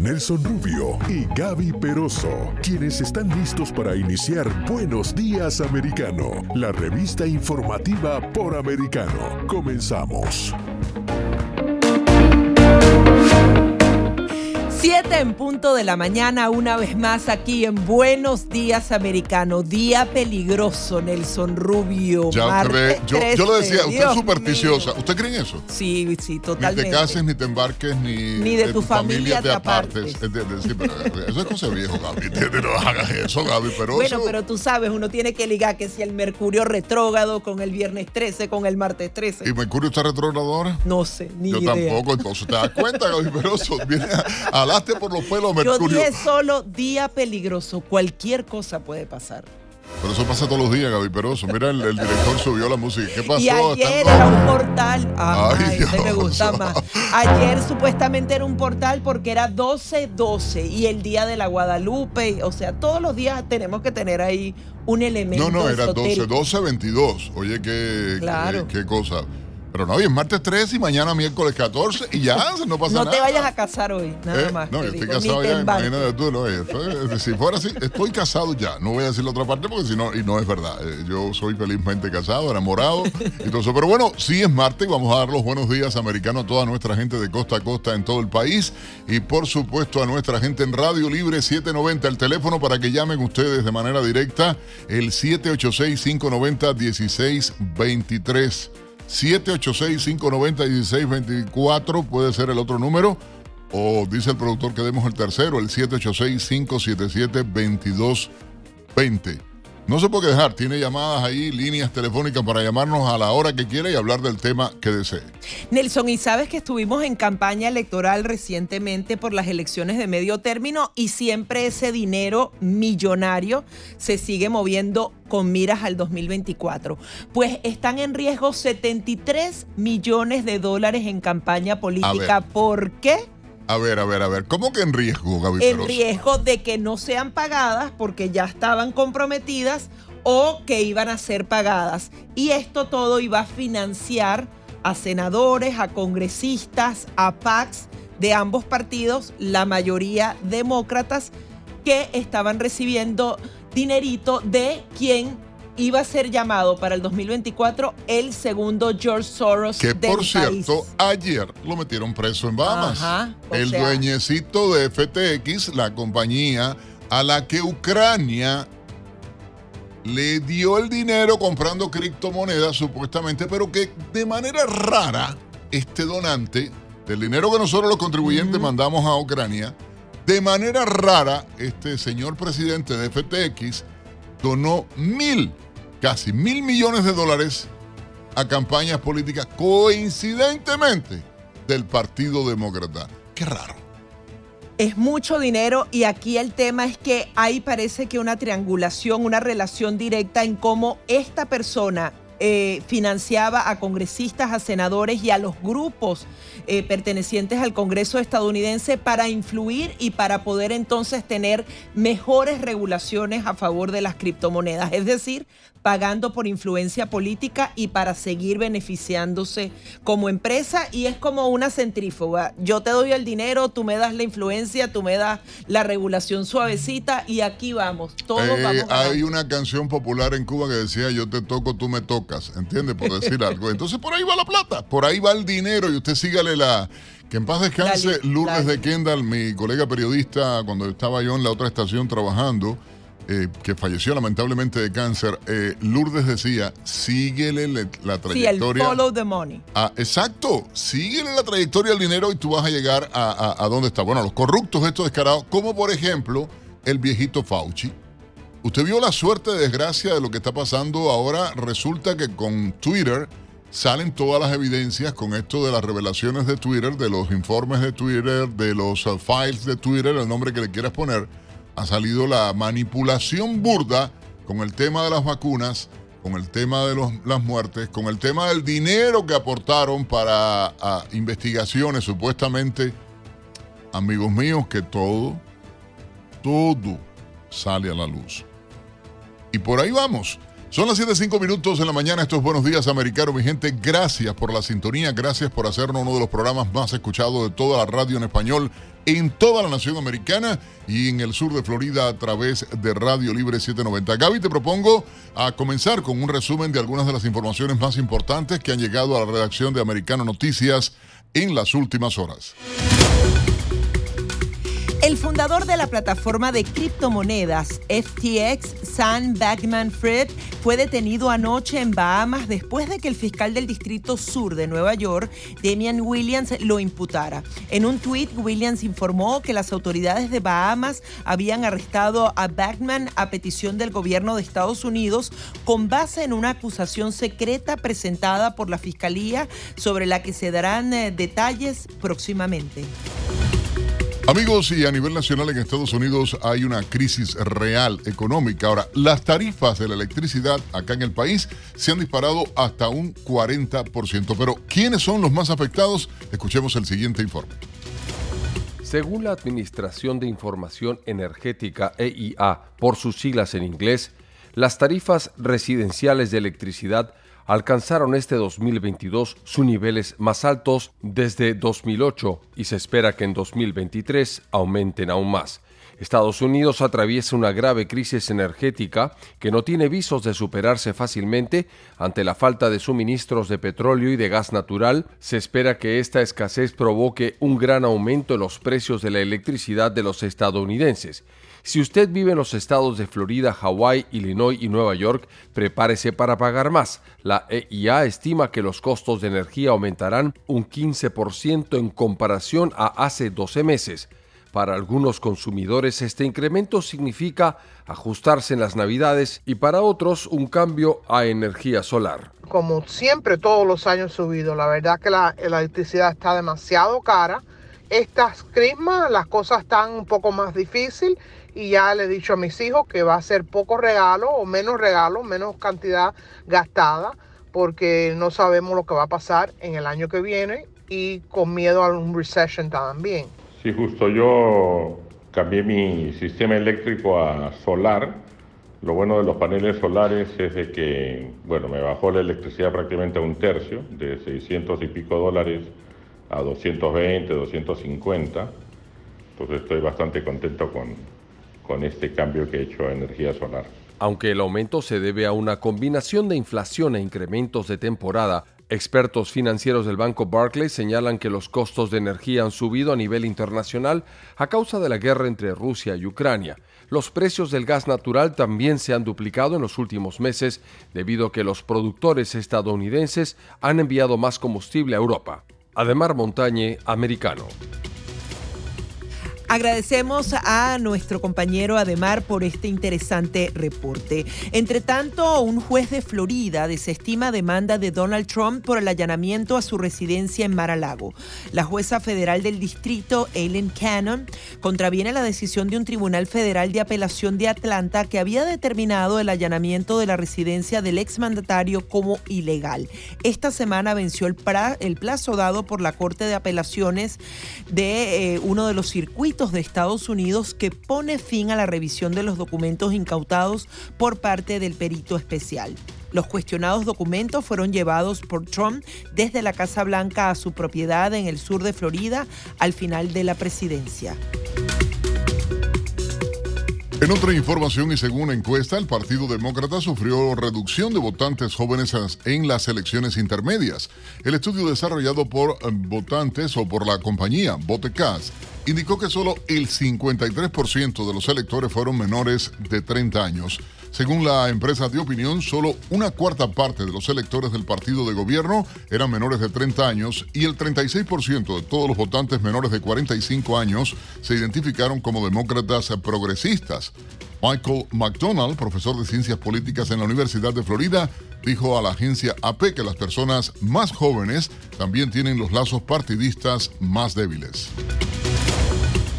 Nelson Rubio y Gaby Peroso, quienes están listos para iniciar Buenos Días Americano, la revista informativa por americano. Comenzamos. Siete en punto de la mañana, una vez más aquí en Buenos Días Americano. Día peligroso, Nelson Rubio. Ya usted ve, Martes yo, yo 13, lo decía, usted Dios es supersticiosa. mío. ¿Usted cree en eso? Sí, sí, Ni totalmente. te cases, ni te embarques, ni, Ni de tu familia te apartes. ¿Entiendes? Sí, pero eso es cosa de viejo, Gaby. No hagas eso, Gaby. Pero Bueno, eso- pero tú sabes, uno tiene que ligar que si el Mercurio retrógrado con el viernes 13, con el martes 13. ¿Y Mercurio está retrógrado ahora? No sé, ni Yo idea. tampoco, entonces te das cuenta, Gaby Peroso. Viene a- alaste por los pelos Yo Mercurio. dije solo día peligroso. Cualquier cosa puede pasar. Pero eso pasa todos los días, Gaby Peroso. Mira, el, el director subió la música. ¿Qué pasó? Y ayer ¿Están era un portal. Ay, Ay, ese me Dios. gusta más. Ayer supuestamente era un portal porque era 12-12 y el día de la Guadalupe. O sea, todos los días tenemos que tener ahí un elemento. No, no, era 12, esotérico. 12, 22. Oye, qué, Claro. qué, qué cosa. Pero no, hoy es martes 13 y mañana miércoles 14 y ya, no pasa No nada. te vayas a casar hoy, nada ¿Eh? más. No, yo estoy digo, casado ya, imagínate tú, ¿no? Estoy- si fuera así, estoy casado ya. No voy a decir la otra parte porque si no, y no es verdad. Eh, Yo soy felizmente casado, enamorado. y todo eso. Pero bueno, sí es martes y vamos a dar los buenos días americanos a toda nuestra gente de costa a costa en todo el país. Y por supuesto a nuestra gente en Radio Libre 790, el teléfono para que llamen ustedes de manera directa, el 786-590-1623. 786-590-1624 puede ser el otro número. O dice el productor que demos el tercero, el 786-577-2220. No se puede dejar, tiene llamadas ahí, líneas telefónicas para llamarnos a la hora que quiera y hablar del tema que desee. Nelson, y sabes que estuvimos en campaña electoral recientemente por las elecciones de medio término y siempre ese dinero millonario se sigue moviendo con miras al 2024. Pues están en riesgo 73 millones de dólares en campaña política. ¿Por qué? A ver, a ver, a ver, ¿cómo que en riesgo, Gaby En riesgo de que no sean pagadas porque ya estaban comprometidas o que iban a ser pagadas. Y esto todo iba a financiar a senadores, a congresistas, a PACs de ambos partidos, la mayoría demócratas, que estaban recibiendo dinerito de quien iba a ser llamado para el 2024 el segundo George Soros Que del por cierto, país. ayer lo metieron preso en Bahamas. Ajá, el sea- dueñecito de FTX, la compañía a la que Ucrania le dio el dinero comprando criptomonedas supuestamente, pero que de manera rara este donante del dinero que nosotros los contribuyentes mandamos a Ucrania, de manera rara este señor presidente de FTX donó mil, casi mil millones de dólares a campañas políticas coincidentemente del Partido Demócrata. Qué raro. Es mucho dinero y aquí el tema es que ahí parece que una triangulación, una relación directa en cómo esta persona eh, financiaba a congresistas, a senadores y a los grupos eh, pertenecientes al Congreso estadounidense para influir y para poder entonces tener mejores regulaciones a favor de las criptomonedas. Es decir, pagando por influencia política y para seguir beneficiándose como empresa y es como una centrífuga. Yo te doy el dinero, tú me das la influencia, tú me das la regulación suavecita y aquí vamos. Todos Eh, vamos hay una canción popular en Cuba que decía yo te toco, tú me tocas, ¿entiendes? Por decir algo. Entonces por ahí va la plata, por ahí va el dinero y usted sígale la... Que en paz descanse Lourdes de Kendall, mi colega periodista, cuando estaba yo en la otra estación trabajando, eh, que falleció lamentablemente de cáncer, eh, Lourdes decía, síguele le- la Sí, el trayectoria. follow the money. Ah, exacto, síguele la trayectoria del dinero y tú vas a llegar a, a, a dónde está. Bueno, los corruptos estos descarados, como por ejemplo el viejito Fauci. Usted vio la suerte de desgracia de lo que está pasando ahora. Resulta que con Twitter salen todas las evidencias con esto de las revelaciones de Twitter, de los informes de Twitter, de los uh, files de Twitter, el nombre que le quieras poner, ha salido la manipulación burda con el tema de las vacunas, con el tema de las muertes, con el tema del dinero que aportaron para investigaciones, supuestamente, amigos míos, que todo, todo sale a la luz. Y por ahí vamos. Son las 7.05 minutos en la mañana. Estos Buenos Días Americano, mi gente. Gracias por la sintonía. Gracias por hacernos uno de los programas más escuchados de toda la radio en español en toda la nación americana y en el sur de Florida a través de Radio Libre 790. Gaby, te propongo a comenzar con un resumen de algunas de las informaciones más importantes que han llegado a la redacción de Americano Noticias en las últimas horas. El fundador de la plataforma de criptomonedas FTX, Sam Backman-Fried, fue detenido anoche en Bahamas después de que el fiscal del Distrito Sur de Nueva York, Damian Williams, lo imputara. En un tuit, Williams informó que las autoridades de Bahamas habían arrestado a Backman a petición del gobierno de Estados Unidos con base en una acusación secreta presentada por la Fiscalía sobre la que se darán eh, detalles próximamente. Amigos, y a nivel nacional en Estados Unidos hay una crisis real económica. Ahora, las tarifas de la electricidad acá en el país se han disparado hasta un 40%. Pero, ¿quiénes son los más afectados? Escuchemos el siguiente informe. Según la Administración de Información Energética EIA, por sus siglas en inglés, las tarifas residenciales de electricidad alcanzaron este 2022 sus niveles más altos desde 2008 y se espera que en 2023 aumenten aún más. Estados Unidos atraviesa una grave crisis energética que no tiene visos de superarse fácilmente ante la falta de suministros de petróleo y de gas natural. Se espera que esta escasez provoque un gran aumento en los precios de la electricidad de los estadounidenses si usted vive en los estados de Florida, Hawái, Illinois y Nueva York, prepárese para pagar más. La EIA estima que los costos de energía aumentarán un 15% en comparación a hace 12 meses. Para algunos consumidores este incremento significa ajustarse en las navidades y para otros un cambio a energía solar. Como siempre todos los años subido, la verdad que la, electricidad está demasiado cara. Estas crismas las cosas están un poco más difíciles y ya le he dicho a mis hijos que va a ser poco regalo o menos regalo, menos cantidad gastada, porque no sabemos lo que va a pasar en el año que viene y con miedo a un recession también. Sí, justo yo cambié mi sistema eléctrico a solar. Lo bueno de los paneles solares es de que, bueno, me bajó la electricidad prácticamente a un tercio, de 600 y pico dólares a 220, 250. Entonces estoy bastante contento con, con este cambio que he hecho a energía solar. Aunque el aumento se debe a una combinación de inflación e incrementos de temporada, expertos financieros del banco Barclays señalan que los costos de energía han subido a nivel internacional a causa de la guerra entre Rusia y Ucrania. Los precios del gas natural también se han duplicado en los últimos meses debido a que los productores estadounidenses han enviado más combustible a Europa. Ademar Montañe, americano. Agradecemos a nuestro compañero Ademar por este interesante reporte. Entre tanto, un juez de Florida desestima demanda de Donald Trump por el allanamiento a su residencia en Mar-a-Lago. La jueza federal del distrito, Aileen Cannon, contraviene la decisión de un tribunal federal de apelación de Atlanta que había determinado el allanamiento de la residencia del exmandatario como ilegal. Esta semana venció el, plazo dado por la Corte de Apelaciones de eh, uno de los circuitos de Estados Unidos que pone fin a la revisión de los documentos incautados por parte del perito especial. Los cuestionados documentos fueron llevados por Trump desde la Casa Blanca a su propiedad en el sur de Florida al final de la presidencia. En otra información y según encuesta, el Partido Demócrata sufrió reducción de votantes jóvenes en las elecciones intermedias. El estudio desarrollado por eh, votantes o por la compañía Votecast indicó que solo el 53% de los electores fueron menores de 30 años. Según la empresa de opinión, solo una cuarta parte de los electores del partido de gobierno eran menores de 30 años y el 36% de todos los votantes menores de 45 años se identificaron como demócratas progresistas. Michael McDonald, profesor de ciencias políticas en la Universidad de Florida, dijo a la agencia AP que las personas más jóvenes también tienen los lazos partidistas más débiles.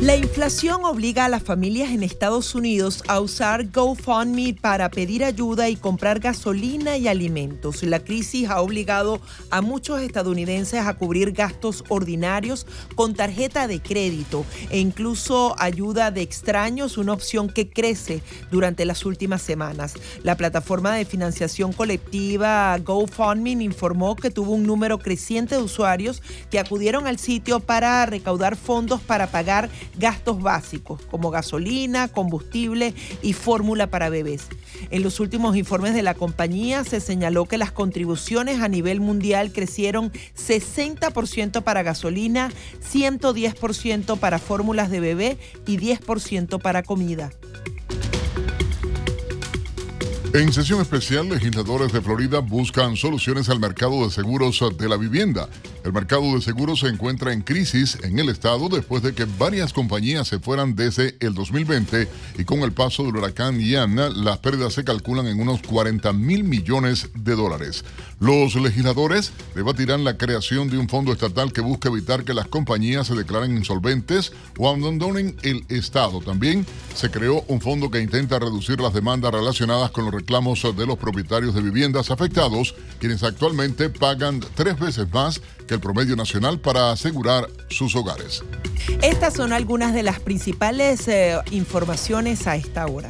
La inflación obliga a las familias en Estados Unidos a usar GoFundMe para pedir ayuda y comprar gasolina y alimentos. La crisis ha obligado a muchos estadounidenses a cubrir gastos ordinarios con tarjeta de crédito e incluso ayuda de extraños, una opción que crece durante las últimas semanas. La plataforma de financiación colectiva GoFundMe informó que tuvo un número creciente de usuarios que acudieron al sitio para recaudar fondos para pagar gastos básicos como gasolina, combustible y fórmula para bebés. En los últimos informes de la compañía se señaló que las contribuciones a nivel mundial crecieron 60% para gasolina, 110% para fórmulas de bebé y 10% para comida. En sesión especial, legisladores de Florida buscan soluciones al mercado de seguros de la vivienda. El mercado de seguros se encuentra en crisis en el estado después de que varias compañías se fueran desde el 2020 y con el paso del huracán Ian, las pérdidas se calculan en unos 40 mil millones de dólares. Los legisladores debatirán la creación de un fondo estatal que busca evitar que las compañías se declaren insolventes o abandonen el estado. También se creó un fondo que intenta reducir las demandas relacionadas con los reclamos de los propietarios de viviendas afectados, quienes actualmente pagan tres veces más que el promedio nacional para asegurar sus hogares. Estas son algunas de las principales eh, informaciones a esta hora.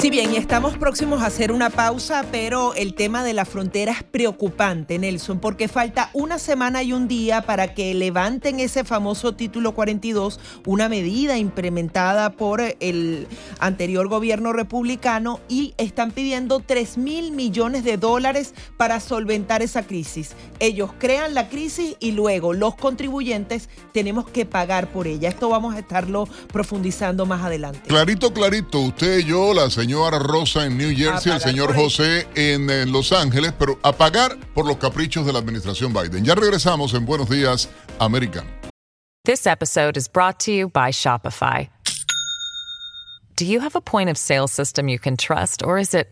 Sí, bien, estamos próximos a hacer una pausa, pero el tema de la frontera es preocupante, Nelson, porque falta una semana y un día para que levanten ese famoso título 42, una medida implementada por el anterior gobierno republicano y están pidiendo 3 mil millones de dólares para solventar esa crisis. Ellos crean la crisis y luego los contribuyentes tenemos que pagar por ella. Esto vamos a estarlo profundizando más adelante. Clarito, clarito, usted y yo, la señora señora Rosa en New Jersey, ah, el señor José en, en, Los Ángeles, pero a pagar por los caprichos de la administración Biden. Ya regresamos en Buenos Días, Americano. This episode is brought to you by Shopify. Do you have a point of sale system you can trust, or is it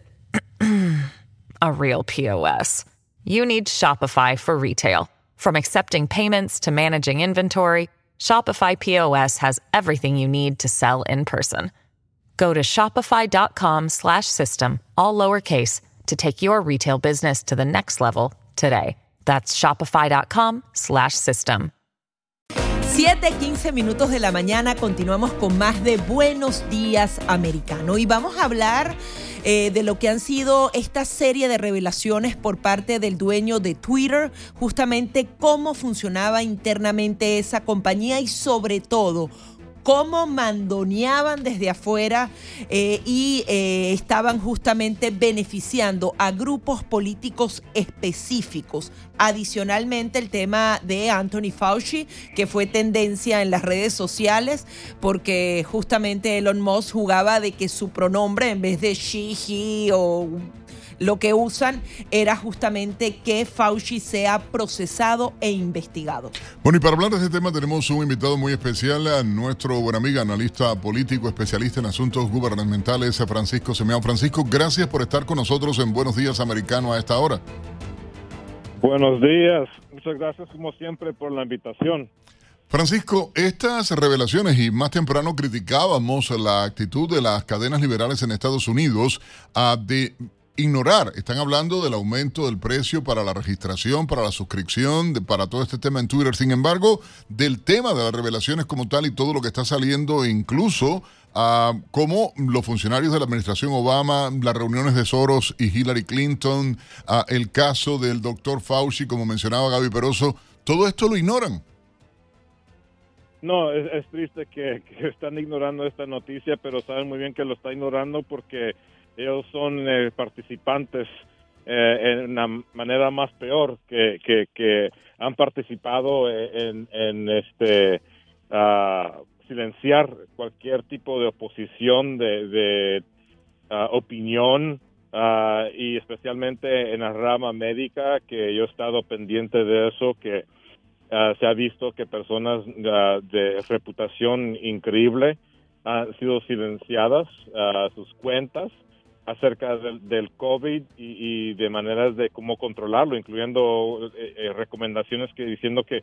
a real POS? You need Shopify for retail. From accepting payments to managing inventory, Shopify POS has everything you need to sell in person. Go to shopify.com slash system, all lowercase, to take your retail business to the next level today. That's shopify.com slash system. 7:15 minutos de la mañana continuamos con más de Buenos Días Americano y vamos a hablar eh, de lo que han sido esta serie de revelaciones por parte del dueño de Twitter, justamente cómo funcionaba internamente esa compañía y sobre todo cómo mandoneaban desde afuera eh, y eh, estaban justamente beneficiando a grupos políticos específicos. Adicionalmente, el tema de Anthony Fauci, que fue tendencia en las redes sociales, porque justamente Elon Musk jugaba de que su pronombre, en vez de she, he o lo que usan era justamente que Fauci sea procesado e investigado. Bueno, y para hablar de este tema tenemos un invitado muy especial, a nuestro buen amigo, analista político, especialista en asuntos gubernamentales, Francisco Semeao. Francisco, gracias por estar con nosotros en Buenos Días Americano a esta hora. Buenos días, muchas gracias como siempre por la invitación. Francisco, estas revelaciones y más temprano criticábamos la actitud de las cadenas liberales en Estados Unidos a de ignorar. Están hablando del aumento del precio para la registración, para la suscripción, para todo este tema en Twitter. Sin embargo, del tema de las revelaciones como tal y todo lo que está saliendo, incluso a cómo los funcionarios de la administración Obama, las reuniones de Soros y Hillary Clinton, el caso del doctor Fauci, como mencionaba Gaby Peroso, todo esto lo ignoran. No, es, triste que, están ignorando esta noticia, pero saben muy bien que lo está ignorando porque ellos son eh, participantes eh, en una manera más peor que, que, han participado eh, en, en este uh, silenciar cualquier tipo de oposición, de, opinión, ah, y especialmente en la rama médica, que yo he estado pendiente de eso, que se ha visto que personas de reputación increíble han sido silenciadas sus cuentas acerca del, COVID y, de maneras de cómo controlarlo, incluyendo eh, eh, recomendaciones que diciendo que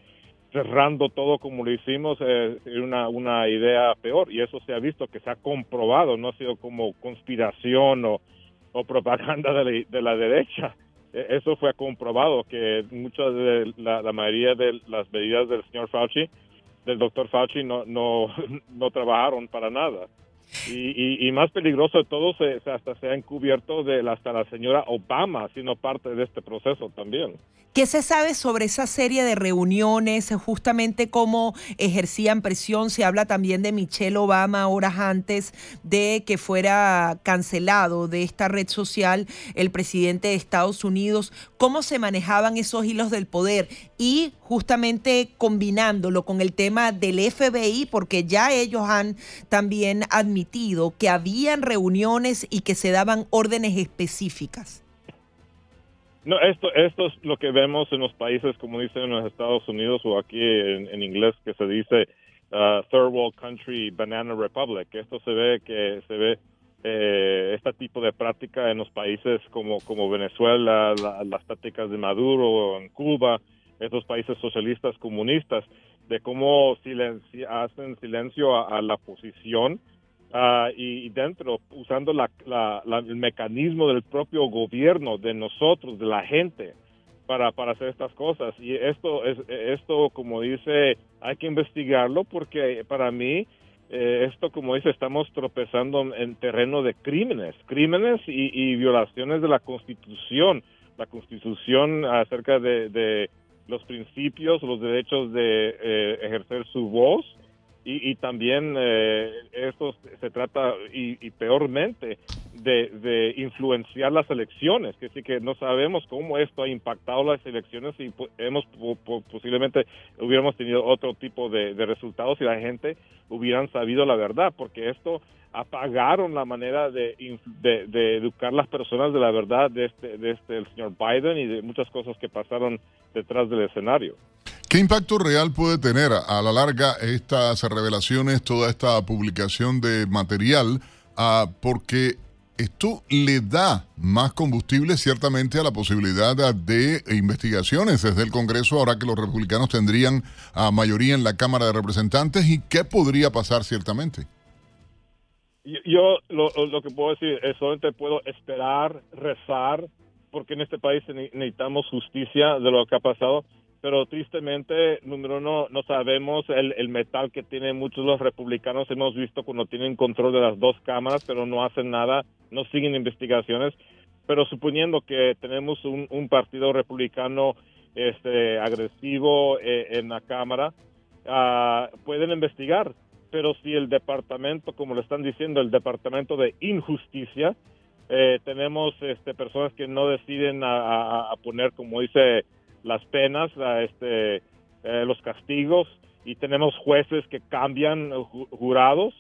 cerrando todo como lo hicimos es una, una idea peor y eso se ha visto que se ha comprobado, no ha sido como conspiración o, propaganda de la, derecha. E, eso fue comprobado que muchas de la, la mayoría de las medidas del señor Fauci, del doctor Fauci, no, no, no trabajaron para nada. Y, más peligroso de todo, se, hasta se ha encubierto de hasta la señora Obama siendo parte de este proceso también. ¿Qué se sabe sobre esa serie de reuniones, justamente cómo ejercían presión? Se habla también de Michelle Obama horas antes de que fuera cancelado de esta red social el presidente de Estados Unidos. ¿Cómo se manejaban esos hilos del poder? Y justamente combinándolo con el tema del FBI, porque ya ellos han también admitido que habían reuniones y que se daban órdenes específicas. No, esto, esto es lo que vemos en los países, como dicen en los Estados Unidos o aquí en, inglés, que se dice uh, Third World Country Banana Republic. Esto se ve que se ve eh, este tipo de práctica en los países como, como Venezuela, las prácticas de Maduro en Cuba, estos países socialistas comunistas, de cómo hacen silencio a la posición Ah, y, dentro, usando la, el mecanismo del propio gobierno, de nosotros, de la gente, para, para hacer estas cosas. Y esto, es, esto, como dice, hay que investigarlo porque para mí, eh, esto, como dice, estamos tropezando en terreno de crímenes, crímenes y, violaciones de la Constitución, la Constitución acerca de, los principios, los derechos de eh, ejercer su voz y, también eh, esto se trata, y, peormente, de, influenciar las elecciones, que sí que no sabemos cómo esto ha impactado las elecciones y hemos posiblemente hubiéramos tenido otro tipo de, resultados si la gente hubieran sabido la verdad, porque esto apagaron la manera de, de, educar las personas de la verdad de este, de este el señor Biden y de muchas cosas que pasaron detrás del escenario. ¿Qué impacto real puede tener a la larga estas revelaciones, toda esta publicación de material? Ah, porque esto le da más combustible ciertamente a la posibilidad de investigaciones desde el Congreso, ahora que los republicanos tendrían a mayoría en la Cámara de Representantes. ¿Y qué podría pasar ciertamente? Yo lo, lo que puedo decir es solamente puedo esperar, rezar, porque en este país necesitamos justicia de lo que ha pasado pero tristemente, número uno, no sabemos el, el, metal que tienen muchos los republicanos. Hemos visto cuando tienen control de las dos cámaras, pero no hacen nada, no siguen investigaciones. Pero suponiendo que tenemos un, un partido republicano este, agresivo eh, en la Cámara, uh, pueden investigar. Pero si el departamento, como le están diciendo, el departamento de injusticia, eh, tenemos este, personas que no deciden a, a poner, como dice las penas, este, eh, los castigos y tenemos jueces que cambian eh, jurados,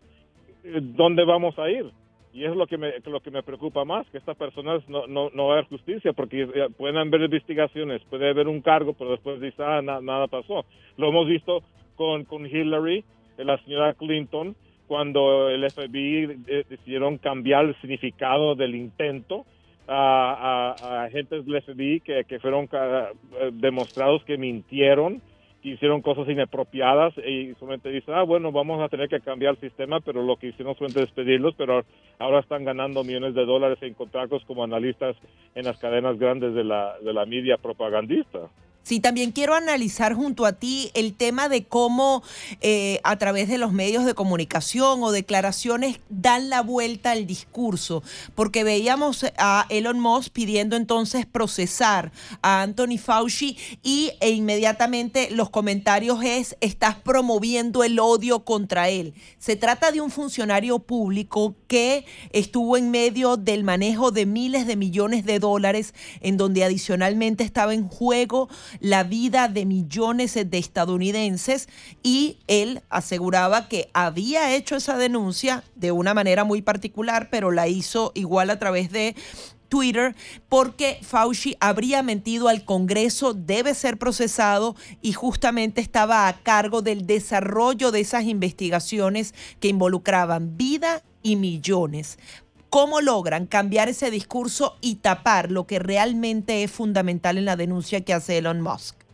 eh, ¿dónde vamos a ir? Y es lo que me, lo que me preocupa más, que estas personas no, no, no va justicia, porque pueden haber investigaciones, puede haber un cargo, pero después dice, ah, nada pasó. Lo hemos visto con, con Hillary, la señora Clinton, cuando el FBI decidieron cambiar el significado del intento a, a, agentes del FBI que, que fueron eh, demostrados que mintieron, que hicieron cosas inapropiadas y solamente dicen, ah, bueno, vamos a tener que cambiar el sistema, pero lo que hicieron fue despedirlos, pero ahora están ganando millones de dólares en contratos como analistas en las cadenas grandes de la, de la media propagandista. Sí, también quiero analizar junto a ti el tema de cómo eh, a través de los medios de comunicación o declaraciones dan la vuelta al discurso, porque veíamos a Elon Musk pidiendo entonces procesar a Anthony Fauci y e inmediatamente los comentarios es estás promoviendo el odio contra él. Se trata de un funcionario público que estuvo en medio del manejo de miles de millones de dólares en donde adicionalmente estaba en juego la vida de millones de estadounidenses y él aseguraba que había hecho esa denuncia de una manera muy particular, pero la hizo igual a través de Twitter porque Fauci habría mentido al Congreso, debe ser procesado y justamente estaba a cargo del desarrollo de esas investigaciones que involucraban vida y millones. ¿Cómo logran cambiar ese discurso y tapar lo que realmente es fundamental en la denuncia que hace Elon Musk?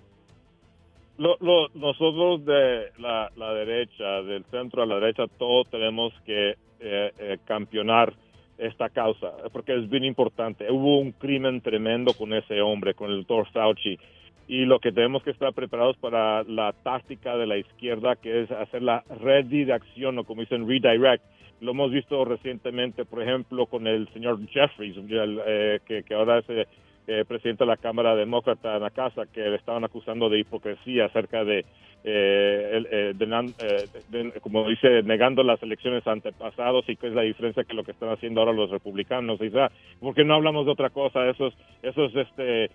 nosotros de la, derecha, del centro a la derecha, todos tenemos que eh, eh, campeonar esta causa, porque es bien importante. Hubo un crimen tremendo con ese hombre, con el doctor Fauci, y lo que tenemos que estar preparados para la táctica de la izquierda, que es hacer la redirección, o como dicen, redirect. Lo hemos visto recientemente, por ejemplo, con el señor Jeffries, eh, que, que, ahora es eh, presidente de la Cámara Demócrata en la casa, que le estaban acusando de hipocresía acerca de eh, eh, eh como dice, negando las elecciones antepasados y qué es la diferencia que lo que están haciendo ahora los republicanos. Y, ¿Por qué no hablamos de otra cosa? Esos, esos este,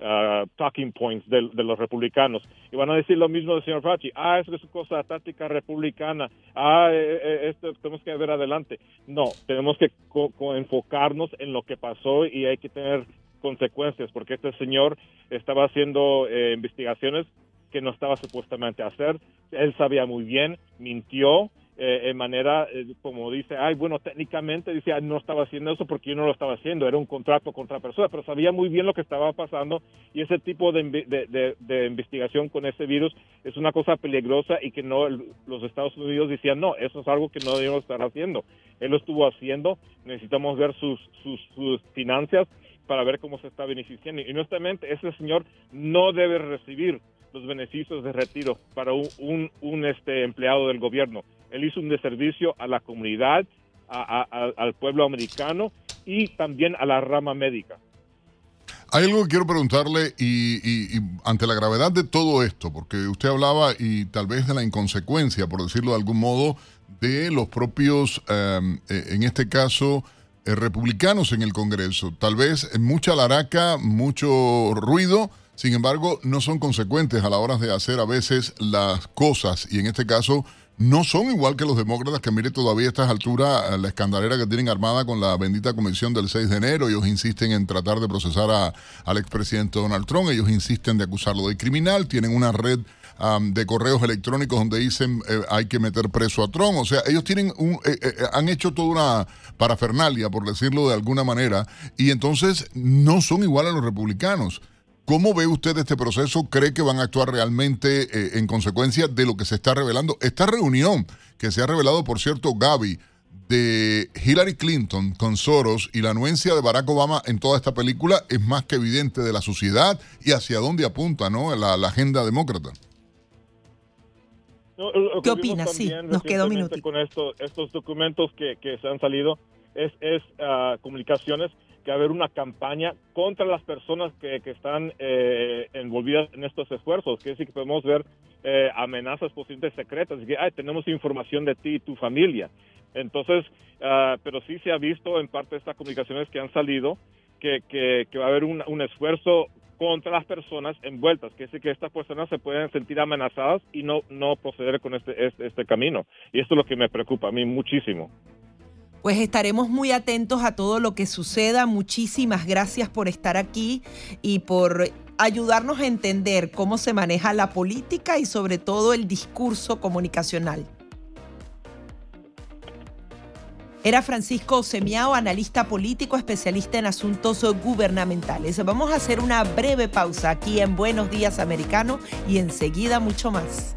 uh, talking points de, los republicanos. Y van a decir lo mismo del señor Fauci. Ah, eso es cosa táctica republicana. Ah, esto tenemos que ver adelante. No, tenemos que enfocarnos en lo que pasó y hay que tener consecuencias, porque este señor estaba haciendo investigaciones que no estaba supuestamente hacer. Él sabía muy bien, mintió eh, en manera, eh, como dice, ay, bueno, técnicamente dice, no estaba haciendo eso porque yo no lo estaba haciendo, era un contrato contra persona, pero sabía muy bien lo que estaba pasando y ese tipo de, de, investigación con ese virus es una cosa peligrosa y que no los Estados Unidos decían, no, eso es algo que no debemos estar haciendo. Él lo estuvo haciendo, necesitamos ver sus, sus, sus finanzas para ver cómo se está beneficiando. Y honestamente, ese señor no debe recibir los beneficios de retiro para un, un, este, empleado del gobierno. Él hizo un deservicio a la comunidad, al pueblo americano y también a la rama médica. Hay algo que quiero preguntarle y, ante la gravedad de todo esto, porque usted hablaba y tal vez de la inconsecuencia, por decirlo de algún modo, de los propios, e, en este caso, eh, republicanos en el Congreso. Tal vez mucha laraca, mucho ruido, sin embargo, no son consecuentes a la hora de hacer a veces las cosas y en este caso no son igual que los demócratas que mire todavía a estas alturas la escandalera que tienen armada con la bendita comisión del 6 de enero. Ellos insisten en tratar de procesar a, al expresidente Donald Trump, ellos insisten de acusarlo de criminal, tienen una red de correos electrónicos donde dicen eh, hay que meter preso a Trump. O sea, ellos tienen un, eh, eh, han hecho toda una parafernalia, por decirlo de alguna manera, y entonces no son igual a los republicanos. ¿Cómo ve usted este proceso? ¿Cree que van a actuar realmente eh, en consecuencia de lo que se está revelando? Esta reunión que se ha revelado, por cierto, Gaby, de Hillary Clinton con Soros y la anuencia de Barack Obama en toda esta película es más que evidente de la sociedad y hacia dónde apunta ¿no? la, agenda demócrata. ¿Qué opinas? Sí, nos quedó un minuto. Con estos documentos que, se han salido, es, es uh, comunicaciones que haber una campaña contra las personas que, que están eh, envolvidas en estos esfuerzos, que sí que podemos ver eh, amenazas posibles secretas, que Ay, tenemos información de ti y tu familia. Entonces, uh, pero sí se ha visto en parte de estas comunicaciones que han salido que, va a haber un, esfuerzo contra las personas envueltas, que es que estas personas se pueden sentir amenazadas y no, no proceder con este, este, este camino. Y esto es lo que me preocupa a mí muchísimo. Pues estaremos muy atentos a todo lo que suceda. Muchísimas gracias por estar aquí y por ayudarnos a entender cómo se maneja la política y sobre todo el discurso comunicacional. Era Francisco Semiao, analista político, especialista en asuntos gubernamentales. Vamos a hacer una breve pausa aquí en Buenos Días Americano y enseguida mucho más.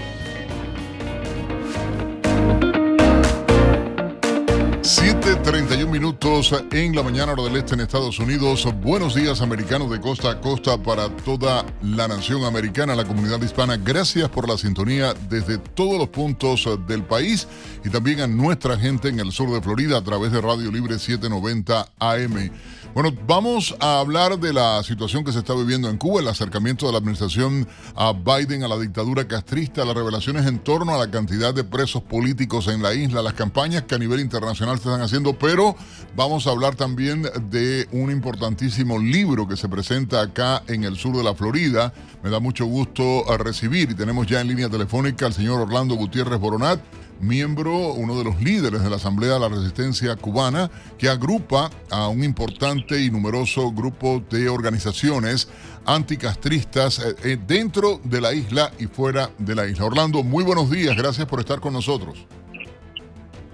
Siete, 31 minutos en la mañana hora del este en Estados Unidos. Buenos días americanos de costa a costa para toda la nación americana, la comunidad hispana. Gracias por la sintonía desde todos los puntos del país y también a nuestra gente en el sur de Florida a través de Radio Libre 790 AM. Bueno, vamos a hablar de la situación que se está viviendo en Cuba, el acercamiento de la administración a Biden a la dictadura castrista, las revelaciones en torno a la cantidad de presos políticos en la isla, las campañas que a nivel internacional se están haciendo, pero vamos a hablar también de un importantísimo libro que se presenta acá en el sur de la Florida. Me da mucho gusto recibir y tenemos ya en línea telefónica al señor Orlando Gutiérrez Boronat miembro, uno de los líderes de la Asamblea de la Resistencia Cubana, que agrupa a un importante y numeroso grupo de organizaciones anticastristas eh, eh, dentro de la isla y fuera de la isla. Orlando, muy buenos días, gracias por estar con nosotros.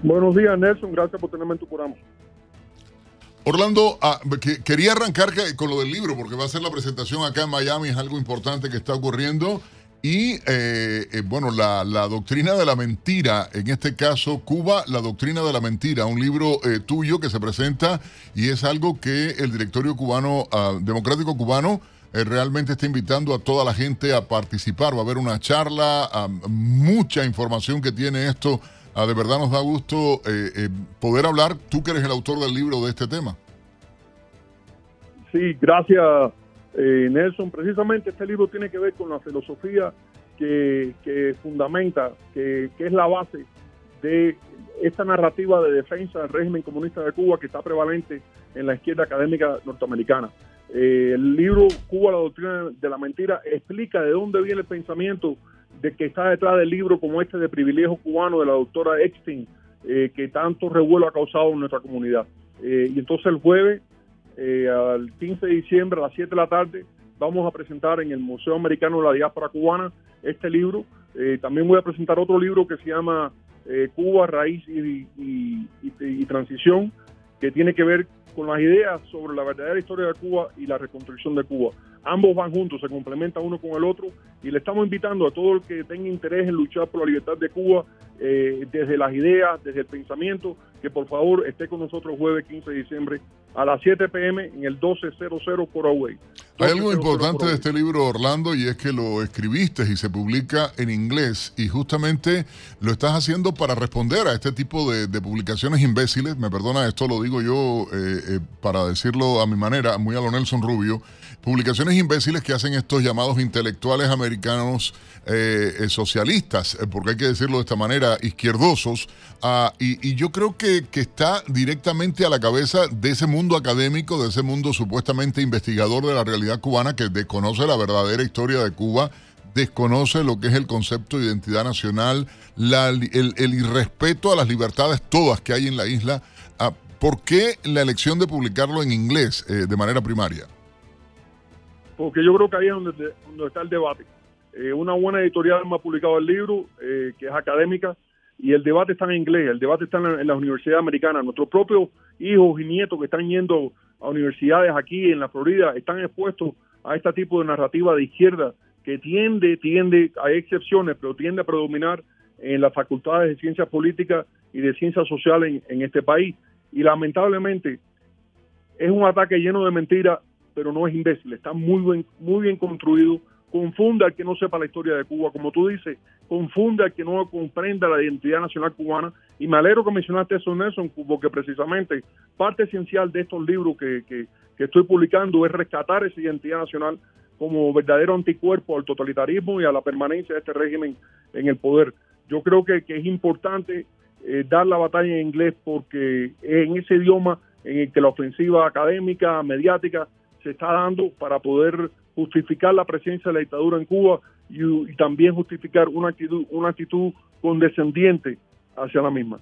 Buenos días, Nelson, gracias por tenerme en tu programa. Orlando, ah, quería arrancar con lo del libro, porque va a ser la presentación acá en Miami, es algo importante que está ocurriendo. Y eh, eh, bueno, la, doctrina de la mentira, en este caso Cuba, la doctrina de la mentira, un libro eh, tuyo que se presenta y es algo que el directorio cubano, ah, democrático cubano, realmente está invitando a toda la gente a participar. Va a haber una charla, ah, mucha información que tiene esto. Ah, de verdad nos da gusto poder hablar, tú que eres el autor del libro de este tema. Sí, gracias eh, Nelson, precisamente este libro tiene que ver con la filosofía que, fundamenta, que, es la base de esta narrativa de defensa del régimen comunista de Cuba que está prevalente en la izquierda académica norteamericana. Eh, el libro Cuba, la doctrina de la mentira, explica de dónde viene el pensamiento de que está detrás del libro como este de privilegio cubano de la doctora Epstein, eh, que tanto revuelo ha causado en nuestra comunidad. y entonces el jueves eh, al 15 de diciembre a las 7 de la tarde vamos a presentar en el Museo Americano de la Diáspora Cubana este libro. Eh, también voy a presentar otro libro que se llama eh, Cuba, Raíz y, Transición, que tiene que ver con las ideas sobre la verdadera historia de Cuba y la reconstrucción de Cuba. Ambos van juntos, se complementan uno con el otro y le estamos invitando a todo el que tenga interés en luchar por la libertad de Cuba desde las ideas, desde el pensamiento, que por favor esté con nosotros jueves 15 de diciembre a las 7 pm en el 1200 por Away. Hay algo importante de este libro, Orlando, y es que lo escribiste y se publica en inglés y justamente lo estás haciendo para responder a este tipo de, publicaciones imbéciles. Me perdona, esto lo digo yo eh, eh, para decirlo a mi manera, muy a lo Nelson Rubio. Publicaciones imbéciles que hacen estos llamados intelectuales americanos eh, socialistas, porque hay que decirlo de esta manera, izquierdosos. Ah, y, yo creo que, está directamente a la cabeza de ese mundo académico, de ese mundo supuestamente investigador de la realidad cubana que desconoce la verdadera historia de Cuba, desconoce lo que es el concepto de identidad nacional, el, irrespeto a las libertades todas que hay en la isla. Ah, ¿Por qué la elección de publicarlo en inglés eh, de manera primaria? Porque yo creo que ahí es donde, está el debate. Eh, una buena editorial me ha publicado el libro, eh, que es académica, y el debate está en inglés, el debate está en, las universidades americanas. Nuestros propios hijos y nietos que están yendo a universidades aquí en la Florida están expuestos a este tipo de narrativa de izquierda que tiende, tiende, hay excepciones, pero tiende a predominar en las facultades de ciencias políticas y de ciencias sociales en, este país. Y lamentablemente es un ataque lleno de mentiras, pero no es imbécil, está muy bien, muy bien construido, confunde al que no sepa la historia de Cuba, como tú dices, confunde al que no comprenda la identidad nacional cubana. Y me alegro que mencionaste eso, Nelson, porque precisamente parte esencial de estos libros que, que, estoy publicando es rescatar esa identidad nacional como verdadero anticuerpo al totalitarismo y a la permanencia de este régimen en el poder. Yo creo que, es importante eh, dar la batalla en inglés porque en ese idioma en el que la ofensiva académica, mediática, se está dando para poder justificar la presencia de la dictadura en Cuba y, también justificar una actitud, una actitud condescendiente hacia la misma.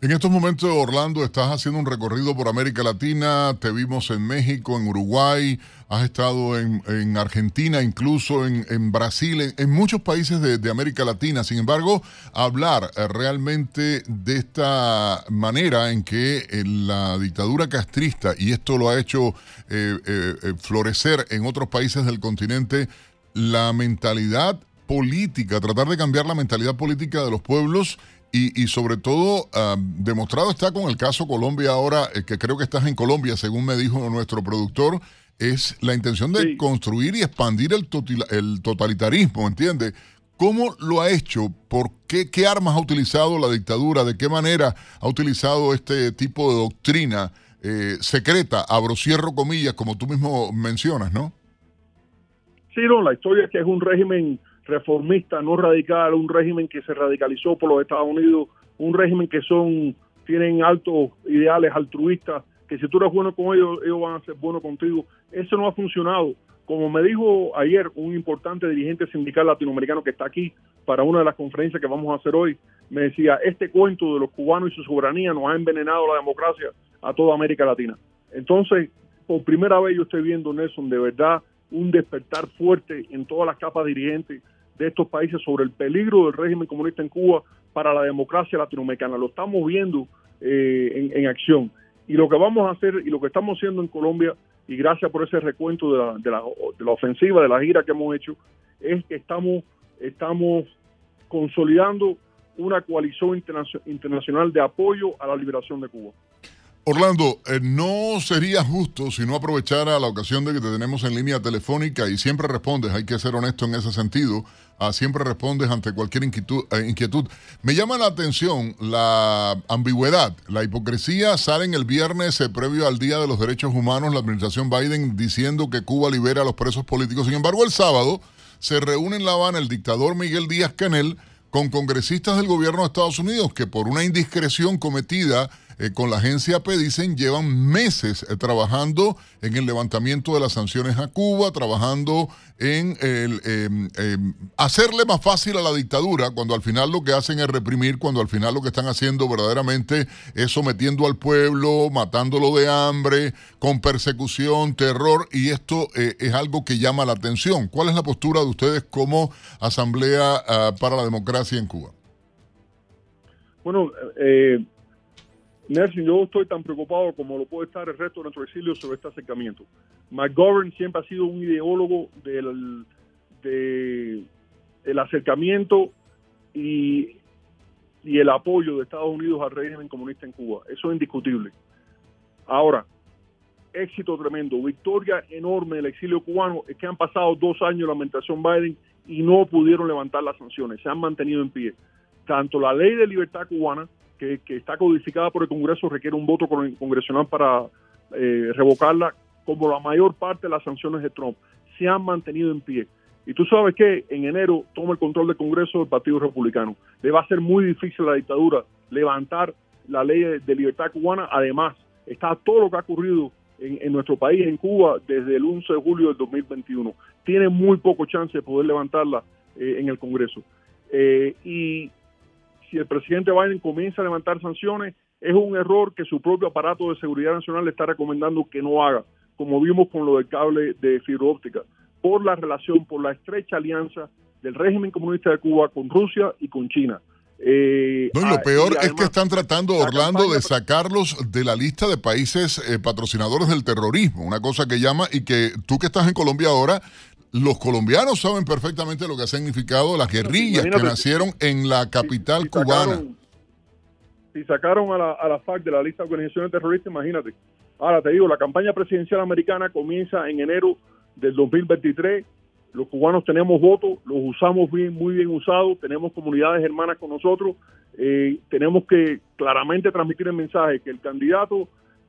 En estos momentos, Orlando, estás haciendo un recorrido por América Latina, te vimos en México, en Uruguay, has estado en, Argentina, incluso en, Brasil, en, muchos países de, América Latina. Sin embargo, hablar eh, realmente de esta manera en que eh, la dictadura castrista, y esto lo ha hecho eh, florecer en otros países del continente, la mentalidad política, tratar de cambiar la mentalidad política de los pueblos y, sobre todo ah, demostrado está con el caso Colombia ahora, eh, que creo que estás en Colombia, según me dijo nuestro productor, es la intención de construir y expandir el, el totalitarismo, ¿entiendes? ¿Cómo lo ha hecho? ¿Por qué, qué armas ha utilizado la dictadura? ¿De qué manera ha utilizado este tipo de doctrina eh, secreta, abro cierro comillas, como tú mismo mencionas, ¿no? Sí, no, la historia es que es un régimen reformista, no radical, un régimen que se radicalizó por los Estados Unidos, un régimen que son tienen altos ideales altruistas, que si tú eres bueno con ellos, ellos van a ser buenos contigo. Eso no ha funcionado. Como me dijo ayer un importante dirigente sindical latinoamericano que está aquí para una de las conferencias que vamos a hacer hoy, me decía, este cuento de los cubanos y su soberanía nos ha envenenado la democracia a toda América Latina. Entonces, por primera vez yo estoy viendo, Nelson, de verdad un despertar fuerte en todas las capas dirigentes de estos países sobre el peligro del régimen comunista en Cuba para la democracia latinoamericana. Lo estamos viendo eh, en, acción. Y lo que vamos a hacer y lo que estamos haciendo en Colombia, y gracias por ese recuento de la, de la, de la ofensiva, de la gira que hemos hecho, es que estamos, estamos consolidando una coalición internacional de apoyo a la liberación de Cuba. Orlando, eh, no sería justo si no aprovechara la ocasión de que te tenemos en línea telefónica y siempre respondes, hay que ser honesto en ese sentido, ah, siempre respondes ante cualquier inquietud, eh, inquietud. Me llama la atención la ambigüedad, la hipocresía sale en el viernes eh, previo al Día de los Derechos Humanos, la administración Biden diciendo que Cuba libera a los presos políticos. Sin embargo, el sábado se reúne en La Habana el dictador Miguel Díaz Canel con congresistas del gobierno de Estados Unidos que por una indiscreción cometida eh, con la agencia P dicen llevan meses eh, trabajando en el levantamiento de las sanciones a Cuba, trabajando en em, em, hacerle más fácil a la dictadura, cuando al final lo que hacen es reprimir, cuando al final lo que están haciendo verdaderamente es sometiendo al pueblo, matándolo de hambre, con persecución, terror, y esto eh, es algo que llama la atención. ¿Cuál es la postura de ustedes como Asamblea ah, para la Democracia en Cuba? Bueno, eh, Nelson, yo estoy tan preocupado como lo puede estar el resto de nuestro exilio sobre este acercamiento. McGovern siempre ha sido un ideólogo del, el acercamiento y, y el apoyo de Estados Unidos al régimen comunista en Cuba. Eso es indiscutible. Ahora, éxito tremendo, victoria enorme del exilio cubano es que han pasado dos años de la administración Biden y no pudieron levantar las sanciones, se han mantenido en pie. Tanto la ley de libertad cubana que, está codificada por el Congreso requiere un voto congresional para eh, revocarla, como la mayor parte de las sanciones de Trump, se han mantenido en pie. Y tú sabes que en enero toma el control del Congreso del Partido Republicano. Le va a ser muy difícil a la dictadura levantar la ley de, libertad cubana. Además, está todo lo que ha ocurrido en, nuestro país, en Cuba, desde el 11 de julio del 2021. Tiene muy poco chance de poder levantarla eh, en el Congreso. Eh, y si el presidente Biden comienza a levantar sanciones, es un error que su propio aparato de seguridad nacional le está recomendando que no haga, como vimos con lo del cable de fibra óptica, por la relación, por la estrecha alianza del régimen comunista de Cuba con Rusia y con China. Eh, no, y lo ah, peor es que están tratando, Orlando, de sacarlos de la lista de países eh, patrocinadores del terrorismo, una cosa que llama y que tú que estás en Colombia ahora los colombianos saben perfectamente lo que ha significado las guerrillas que nacieron en la capital cubana. si sacaron a la, a la FARC de la lista de organizaciones terroristas, imagínate. Ahora te digo, la campaña presidencial americana comienza en enero del 2023. Los cubanos tenemos votos, los usamos bien, muy bien usados, tenemos comunidades hermanas con nosotros. Eh, tenemos que claramente transmitir el mensaje que el candidato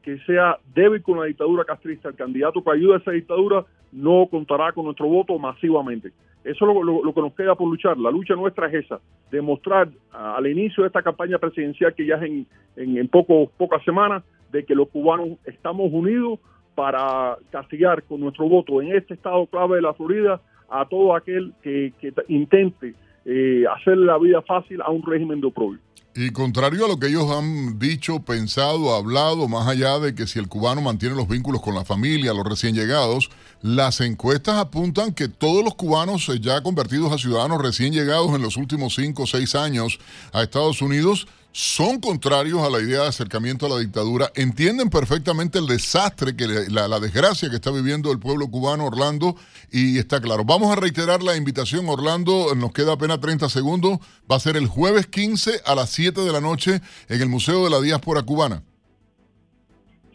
que sea débil con la dictadura castrista, el candidato que ayude a esa dictadura no contará con nuestro voto masivamente. Eso es lo, que nos queda por luchar. La lucha nuestra es esa, demostrar al inicio de esta campaña presidencial que ya es en, en, pocas semanas, de que los cubanos estamos unidos para castigar con nuestro voto en este estado clave de la Florida a todo aquel que, intente eh, hacerle la vida fácil a un régimen de oprobio. Y contrario a lo que ellos han dicho, pensado, hablado, más allá de que si el cubano mantiene los vínculos con la familia, los recién llegados, las encuestas apuntan que todos los cubanos ya convertidos a ciudadanos recién llegados en los últimos cinco o seis años a Estados Unidos son contrarios a la idea de acercamiento a la dictadura, entienden perfectamente el desastre, que la, desgracia que está viviendo el pueblo cubano, Orlando, y está claro. Vamos a reiterar la invitación, Orlando, nos queda apenas 30 segundos, va a ser el jueves 15 a las 7 de la noche en el Museo de la Diáspora Cubana.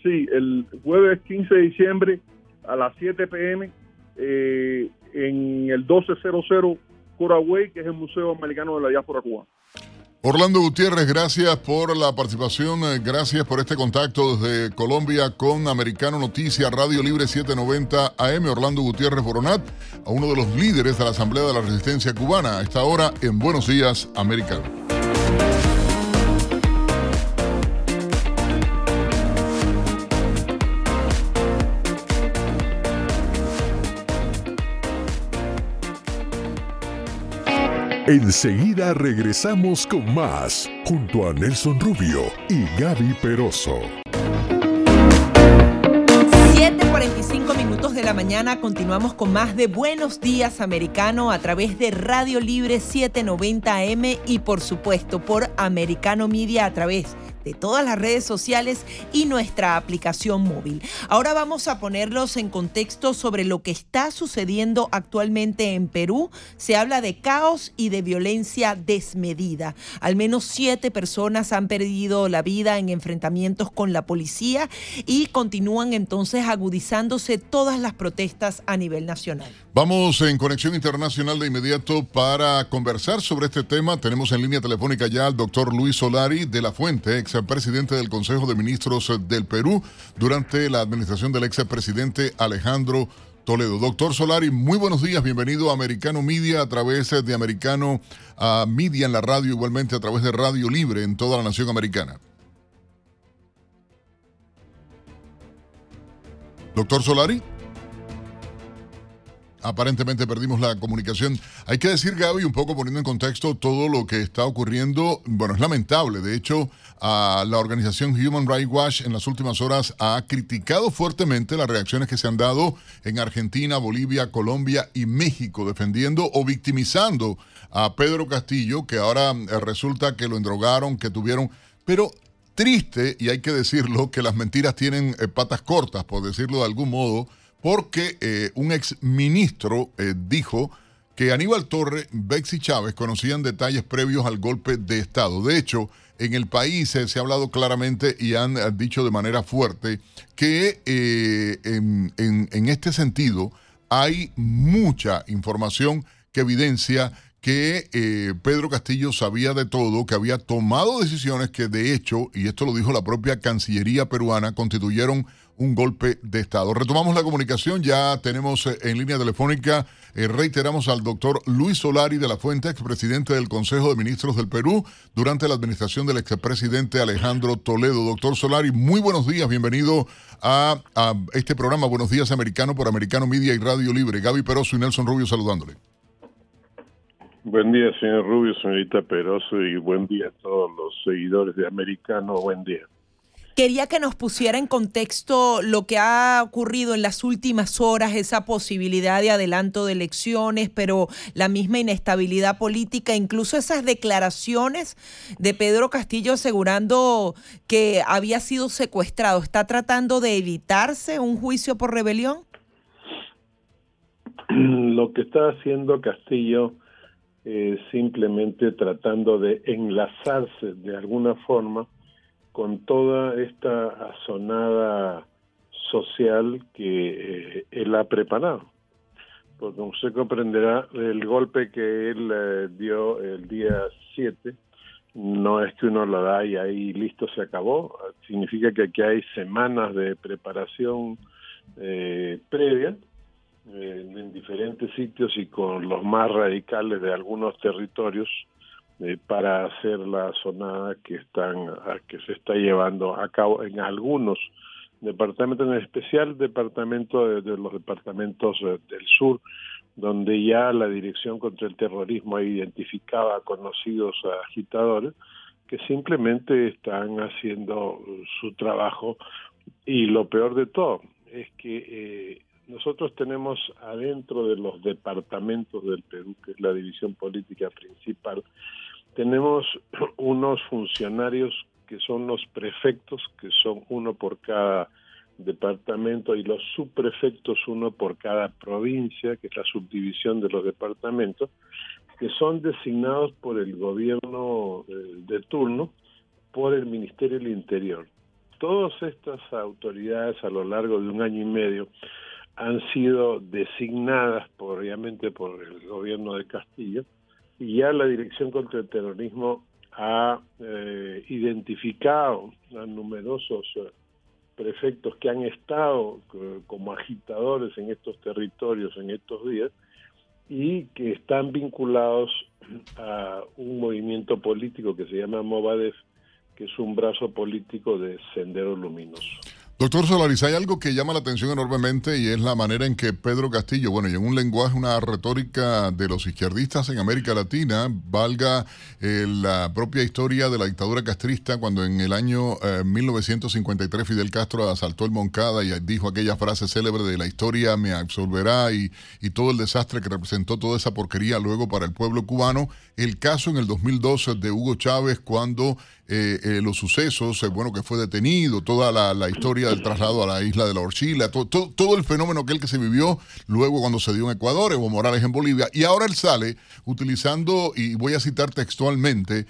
Sí, el jueves 15 de diciembre a las 7 pm eh, en el 1200 Coraway, que es el Museo Americano de la Diáspora Cubana. Orlando Gutiérrez, gracias por la participación, eh, gracias por este contacto desde Colombia con Americano Noticias, Radio Libre 790 AM, Orlando Gutiérrez Boronat, a uno de los líderes de la Asamblea de la Resistencia Cubana, a esta hora en Buenos Días, Americano. Enseguida regresamos con más, junto a Nelson Rubio y Gaby Peroso. 7:45 minutos de la mañana continuamos con más de Buenos Días Americano a través de Radio Libre 790 AM y por supuesto por Americano Media a través de todas las redes sociales y nuestra aplicación móvil. Ahora vamos a ponerlos en contexto sobre lo que está sucediendo actualmente en Perú. Se habla de caos y de violencia desmedida. Al menos siete personas han perdido la vida en enfrentamientos con la policía y continúan entonces agudizándose todas las protestas a nivel nacional. Vamos en conexión internacional de inmediato para conversar sobre este tema. Tenemos en línea telefónica ya al doctor Luis Solari de la Fuente, ex presidente del Consejo de Ministros del Perú durante la administración del ex presidente Alejandro Toledo. Doctor Solari, muy buenos días, bienvenido a Americano Media a través de Americano Media en la radio, igualmente a través de Radio Libre en toda la nación americana. Doctor Solari aparentemente perdimos la comunicación. Hay que decir, Gaby, un poco poniendo en contexto todo lo que está ocurriendo. Bueno, es lamentable. De hecho, a la organización Human Rights Watch en las últimas horas ha criticado fuertemente las reacciones que se han dado en Argentina, Bolivia, Colombia y México, defendiendo o victimizando a Pedro Castillo, que ahora eh, resulta que lo endrogaron, que tuvieron... Pero triste, y hay que decirlo, que las mentiras tienen eh, patas cortas, por decirlo de algún modo porque eh, un ex ministro eh, dijo que Aníbal Torre, Bexy Chávez conocían detalles previos al golpe de Estado. De hecho, en el país eh, se ha hablado claramente y han dicho de manera fuerte que en, en este sentido hay mucha información que evidencia que Pedro Castillo sabía de todo, que había tomado decisiones que de hecho, y esto lo dijo la propia Cancillería peruana, constituyeron un golpe de Estado. Retomamos la comunicación, ya tenemos eh, en línea telefónica, eh, reiteramos al doctor Luis Solari de la Fuente, expresidente del Consejo de Ministros del Perú, durante la administración del expresidente Alejandro Toledo. Doctor Solari, muy buenos días, bienvenido a, a este programa Buenos Días Americano por Americano Media y Radio Libre. Gaby Peroso y Nelson Rubio saludándole. Buen día, señor Rubio, señorita Peroso, y buen día a todos los seguidores de Americano. Buen día. Quería que nos pusiera en contexto lo que ha ocurrido en las últimas horas, esa posibilidad de adelanto de elecciones, pero la misma inestabilidad política, incluso esas declaraciones de Pedro Castillo asegurando que había sido secuestrado. ¿Está tratando de evitarse un juicio por rebelión? Lo que está haciendo Castillo es simplemente tratando de enlazarse de alguna forma con toda esta azonada social que eh, él ha preparado. Porque como usted comprenderá, el golpe que él eh, dio el día 7 no es que uno lo da y ahí listo se acabó, significa que aquí hay semanas de preparación eh, previa en diferentes sitios y con los más radicales de algunos territorios eh, para hacer la sonada que están que se está llevando a cabo en algunos departamentos, en especial departamento de, los departamentos eh, del sur, donde ya la Dirección contra el Terrorismo ha identificado a conocidos agitadores que simplemente están haciendo su trabajo. Y lo peor de todo es que eh, nosotros tenemos adentro de los departamentos del Perú, que es la división política principal, tenemos unos funcionarios que son los prefectos, que son uno por cada departamento, y los subprefectos, uno por cada provincia, que es la subdivisión de los departamentos, que son designados por el gobierno eh, de turno, por el Ministerio del Interior. Todas estas autoridades a lo largo de un año y medio han sido designadas, por, obviamente, por el gobierno de Castillo, y ya la Dirección contra el Terrorismo ha eh, identificado a numerosos eh, prefectos que han estado eh, como agitadores en estos territorios en estos días y que están vinculados a un movimiento político que se llama Movadef, que es un brazo político de Sendero Luminoso. Doctor Solaris, hay algo que llama la atención enormemente y es la manera en que Pedro Castillo, bueno, y en un lenguaje, una retórica de los izquierdistas en América Latina, valga eh, la propia historia de la dictadura castrista, cuando en el año 1953 eh, Fidel Castro asaltó el Moncada y dijo aquella frase célebre de la historia me absolverá y, y todo el desastre que representó toda esa porquería luego para el pueblo cubano. El caso en el 2012 de Hugo Chávez, cuando eh, eh, los sucesos, eh, bueno, que fue detenido, toda la, historia del traslado a la isla de la Orchila, todo el fenómeno aquel que se vivió luego cuando se dio en Ecuador, Evo Morales en Bolivia, y ahora él sale utilizando, y voy a citar textualmente,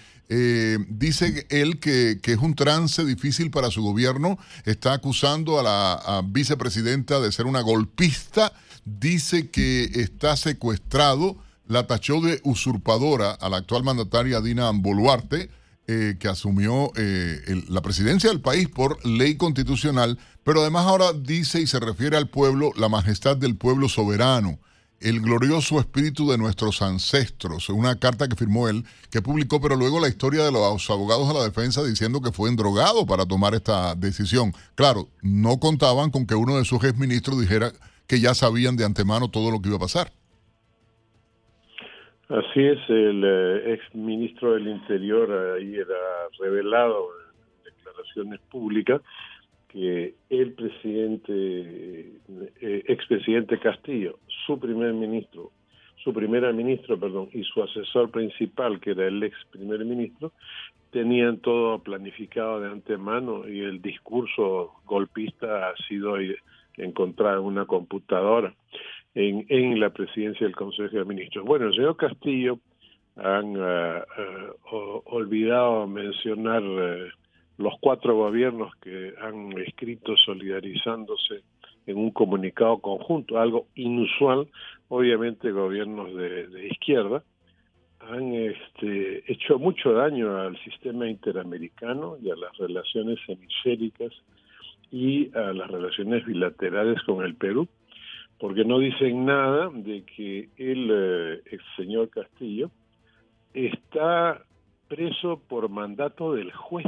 dice él que, es un trance difícil para su gobierno, está acusando a la vicepresidenta de ser una golpista, dice que está secuestrado, la tachó de usurpadora a la actual mandataria Dina Boluarte, eh, que asumió eh, la presidencia del país por ley constitucional, pero además ahora dice y se refiere al pueblo, la majestad del pueblo soberano, el glorioso espíritu de nuestros ancestros, una carta que firmó él, que publicó, pero luego la historia de los abogados a la defensa diciendo que fue endrogado para tomar esta decisión. Claro, no contaban con que uno de sus exministros dijera que ya sabían de antemano todo lo que iba a pasar. Así es, el eh, ex ministro del Interior ahí era revelado en declaraciones públicas que el presidente, eh, expresidente Castillo, su primer ministro, su primera ministro, perdón, y su asesor principal, que era el ex primer ministro, tenían todo planificado de antemano y el discurso golpista ha sido encontrado en una computadora en, en la presidencia del Consejo de Ministros. Bueno, el señor Castillo han eh, eh, olvidado mencionar eh, los cuatro gobiernos que han escrito solidarizándose en un comunicado conjunto, algo inusual, obviamente gobiernos de, de izquierda, han este, hecho mucho daño al sistema interamericano y a las relaciones hemisféricas y a las relaciones bilaterales con el Perú porque no dicen nada de que el eh, ex señor Castillo está preso por mandato del juez.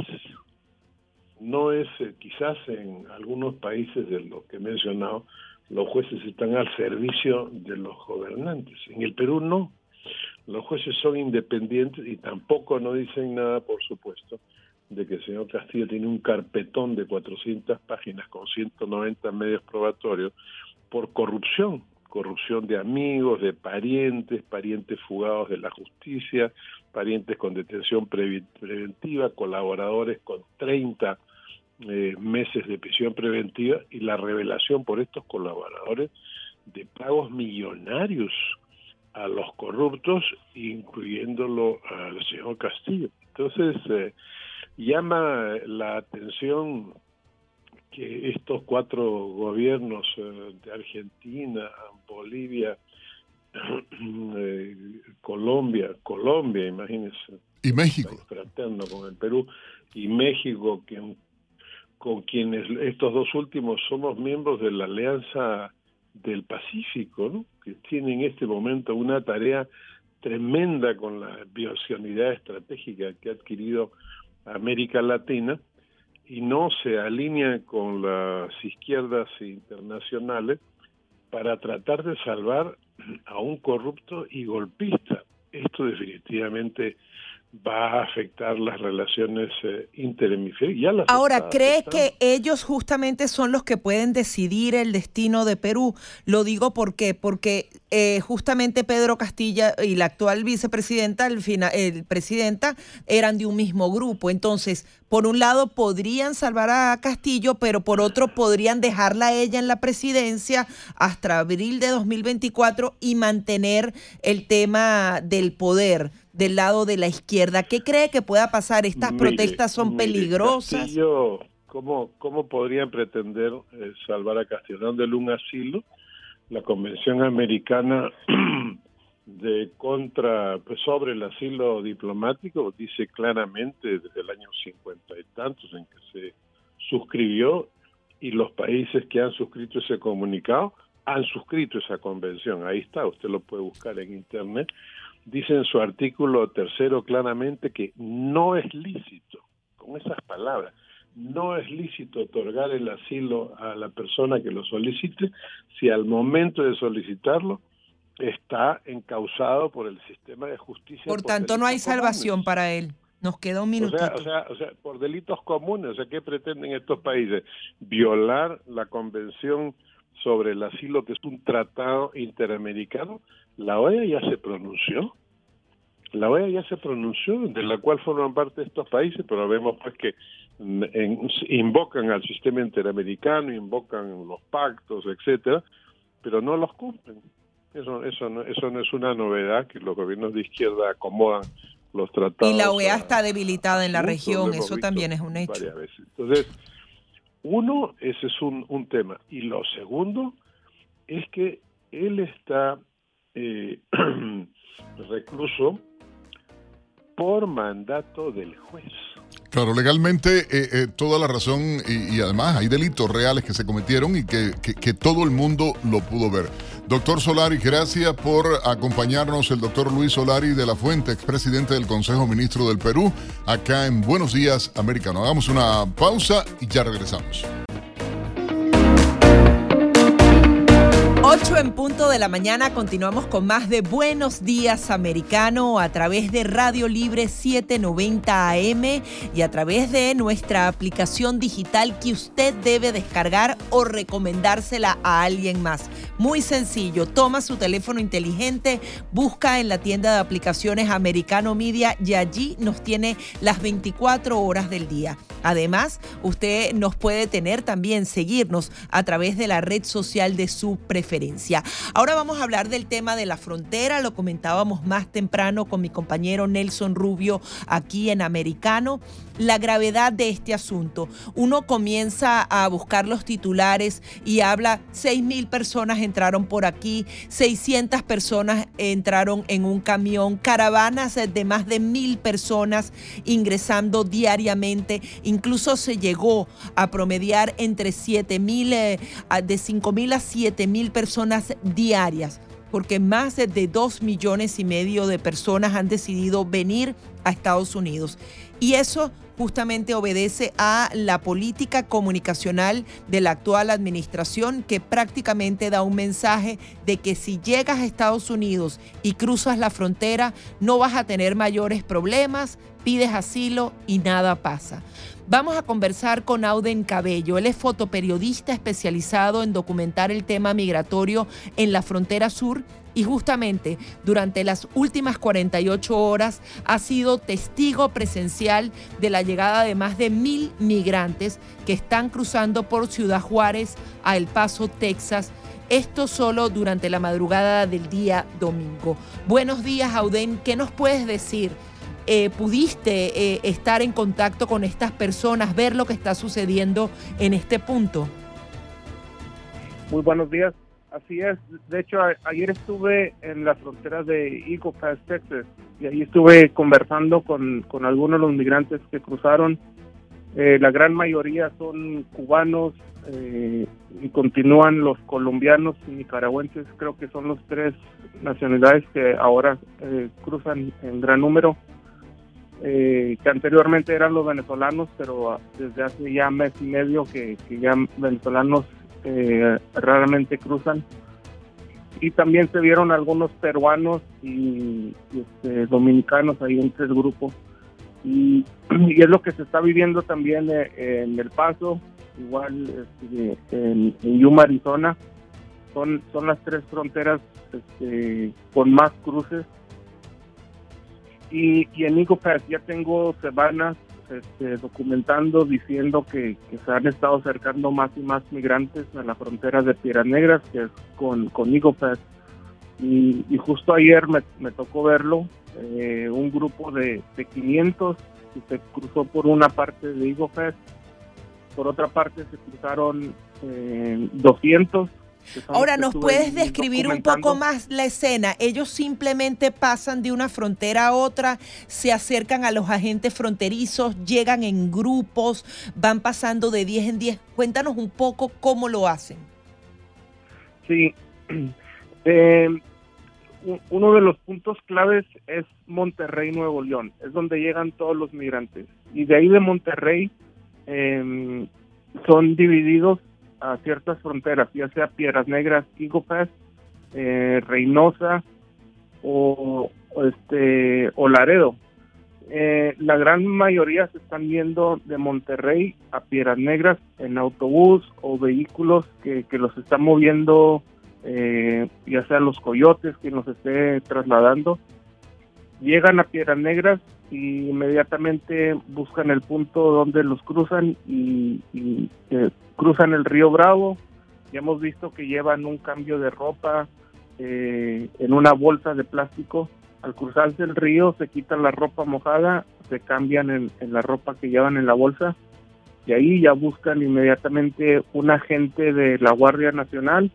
No es, eh, quizás en algunos países de los que he mencionado, los jueces están al servicio de los gobernantes. En el Perú no. Los jueces son independientes y tampoco no dicen nada, por supuesto, de que el señor Castillo tiene un carpetón de 400 páginas con 190 medios probatorios por corrupción, corrupción de amigos, de parientes, parientes fugados de la justicia, parientes con detención preventiva, colaboradores con 30 eh, meses de prisión preventiva y la revelación por estos colaboradores de pagos millonarios a los corruptos, incluyéndolo al señor Castillo. Entonces, eh, llama la atención que estos cuatro gobiernos eh, de Argentina, Bolivia, eh, Colombia, Colombia, imagínense. Y México. Fraterno con el Perú y México, que, con quienes estos dos últimos somos miembros de la Alianza del Pacífico, que tiene en este momento una tarea tremenda con la biocionidad estratégica que ha adquirido América Latina y no se alinea con las izquierdas internacionales para tratar de salvar a un corrupto y golpista. Esto definitivamente va a afectar las relaciones eh, Ahora, ¿cree que ellos justamente son los que pueden decidir el destino de Perú? Lo digo ¿por qué? porque eh, justamente Pedro Castilla y la actual vicepresidenta, el, el presidenta, eran de un mismo grupo. Entonces, por un lado podrían salvar a Castillo, pero por otro podrían dejarla a ella en la presidencia hasta abril de 2024 y mantener el tema del poder del lado de la izquierda. ¿Qué cree que pueda pasar? ¿Estas protestas son peligrosas? Castillo, ¿cómo, ¿Cómo podrían pretender eh, salvar a Castillo? Dándole un asilo. La Convención Americana de contra pues, sobre el asilo diplomático dice claramente desde el año cincuenta y tantos en que se suscribió y los países que han suscrito ese comunicado han suscrito esa convención. Ahí está, usted lo puede buscar en internet dice en su artículo tercero claramente que no es lícito, con esas palabras, no es lícito otorgar el asilo a la persona que lo solicite si al momento de solicitarlo está encausado por el sistema de justicia. Por, tanto, no hay salvación para él. Nos queda un minuto. O sea, o sea, por delitos comunes. O sea, ¿qué pretenden estos países? Violar la convención sobre el asilo, que es un tratado interamericano, la OEA ya se pronunció. La OEA ya se pronunció, de la cual forman parte estos países, pero vemos pues que invocan al sistema interamericano, invocan los pactos, etcétera, pero no los cumplen. Eso, eso, no, eso no es una novedad que los gobiernos de izquierda acomodan los tratados. Y la OEA está debilitada en la región, eso también es un hecho. Entonces, uno, ese es un, un tema. Y lo segundo es que él está eh, recluso por mandato del juez. Claro, legalmente eh, eh, toda la razón y, además hay delitos reales que se cometieron y que, que, todo el mundo lo pudo ver. Doctor Solari, gracias por acompañarnos. El doctor Luis Solari de la Fuente, expresidente del Consejo Ministro del Perú, acá en Buenos Días Americano. Hagamos una pausa y ya regresamos. 8 en punto de la mañana continuamos con más de Buenos Días Americano a través de Radio Libre 790 AM y a través de nuestra aplicación digital que usted debe descargar o recomendársela a alguien más. Muy sencillo, toma su teléfono inteligente, busca en la tienda de aplicaciones Americano Media y allí nos tiene las 24 horas del día. Además, usted nos puede tener también, seguirnos a través de la red social de su preferencia. Ahora vamos a hablar del tema de la frontera, lo comentábamos más temprano con mi compañero Nelson Rubio aquí en Americano la gravedad de este asunto. Uno comienza a buscar los titulares y habla, 6 mil personas entraron por aquí, 600 personas entraron en un camión, caravanas de más de mil personas ingresando diariamente, incluso se llegó a promediar entre 7 mil, eh, de 5 mil a 7 mil personas diarias porque más de 2 millones y medio de personas han decidido venir a Estados Unidos. Y eso justamente obedece a la política comunicacional de la actual administración que prácticamente da un mensaje de que si llegas a Estados Unidos y cruzas la frontera no vas a tener mayores problemas, pides asilo y nada pasa. Vamos a conversar con Auden Cabello. Él es fotoperiodista especializado en documentar el tema migratorio en la frontera sur y justamente durante las últimas 48 horas ha sido testigo presencial de la llegada de más de mil migrantes que están cruzando por Ciudad Juárez a El Paso, Texas. Esto solo durante la madrugada del día domingo. Buenos días, Auden. ¿Qué nos puedes decir? Eh, ¿Pudiste eh, estar en contacto con estas personas, ver lo que está sucediendo en este punto? Muy buenos días. Así es. De hecho, ayer estuve en la frontera de Eagle Pass, Texas, y ahí estuve conversando con, con algunos de los migrantes que cruzaron. Eh, la gran mayoría son cubanos eh, y continúan los colombianos y nicaragüenses. Creo que son los tres nacionalidades que ahora cruzan en gran número. Que anteriormente eran los venezolanos, pero desde hace ya mes y medio que, que ya venezolanos eh, raramente cruzan. Y también se vieron algunos peruanos y, este, dominicanos ahí en tres grupos. Y, y es lo que se está viviendo también eh, en El Paso, igual este, en, en Yuma, Arizona. Son, son las tres fronteras este, con más cruces. Y, y en Pass ya tengo semanas este, documentando, diciendo que, que se han estado acercando más y más migrantes a la frontera de Piedras Negras, que es con, con Pass. Y, y justo ayer me, me tocó verlo, eh, un grupo de, de 500 que se cruzó por una parte de Pass, por otra parte se cruzaron eh, 200 que son los Ahora, ¿nos puedes describir un poco más la escena? Ellos simplemente pasan de una frontera a otra, se acercan a los agentes fronterizos, llegan en grupos, van pasando de 10 en 10. Cuéntanos un poco cómo lo hacen. Sí. Eh, uno de los puntos claves es Monterrey, Nuevo León. Es donde llegan todos los migrantes. Y de ahí de Monterrey eh, son divididos a ciertas fronteras, ya sea Piedras Negras, Eagle eh, Reynosa o, este Laredo. Eh, la gran mayoría se están yendo de Monterrey a Piedras Negras en autobús o vehículos que, que los están moviendo, eh, ya sea los coyotes que los esté trasladando. Llegan a Piedras Negras y inmediatamente buscan el punto donde los cruzan y, y, eh, cruzan el río Bravo. Ya hemos visto que llevan un cambio de ropa eh, en una bolsa de plástico. Al cruzarse el río se quitan la ropa mojada, se cambian en, en la ropa que llevan en la bolsa. Y ahí ya buscan inmediatamente un agente de la Guardia Nacional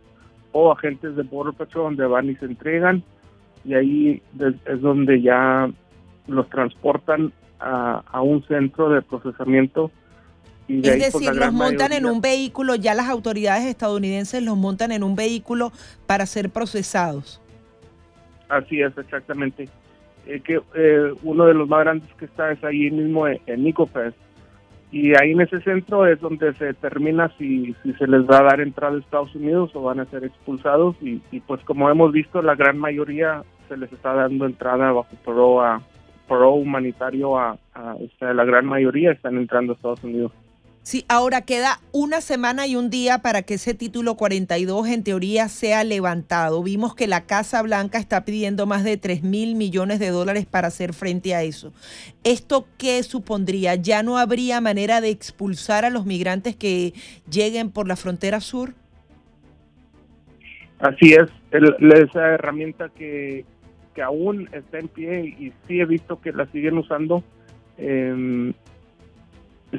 o agentes de Border Patrol donde van y se entregan. Y ahí es, donde ya los transportan a, a un centro de procesamiento y de Es ahí, pues, decir, los montan en un vehículo, ya las autoridades estadounidenses los montan en un vehículo para ser procesados. Así es, exactamente. Eh, que eh, uno de los más grandes que está es ahí mismo en, en Nicopes. Y ahí en ese centro es donde se determina si, si se les va a dar entrada a Estados Unidos o van a ser expulsados. Y, y pues como hemos visto, la gran mayoría se les está dando entrada bajo pro, a, pro humanitario a, sea, la gran mayoría están entrando a Estados Unidos. Sí, ahora queda una semana y un día para que ese título 42 en teoría sea levantado. Vimos que la Casa Blanca está pidiendo más de 3 mil millones de dólares para hacer frente a eso. ¿Esto qué supondría? ¿Ya no habría manera de expulsar a los migrantes que lleguen por la frontera sur? Así es, el- esa herramienta que, que aún está en pie y sí he visto que la siguen usando, eh,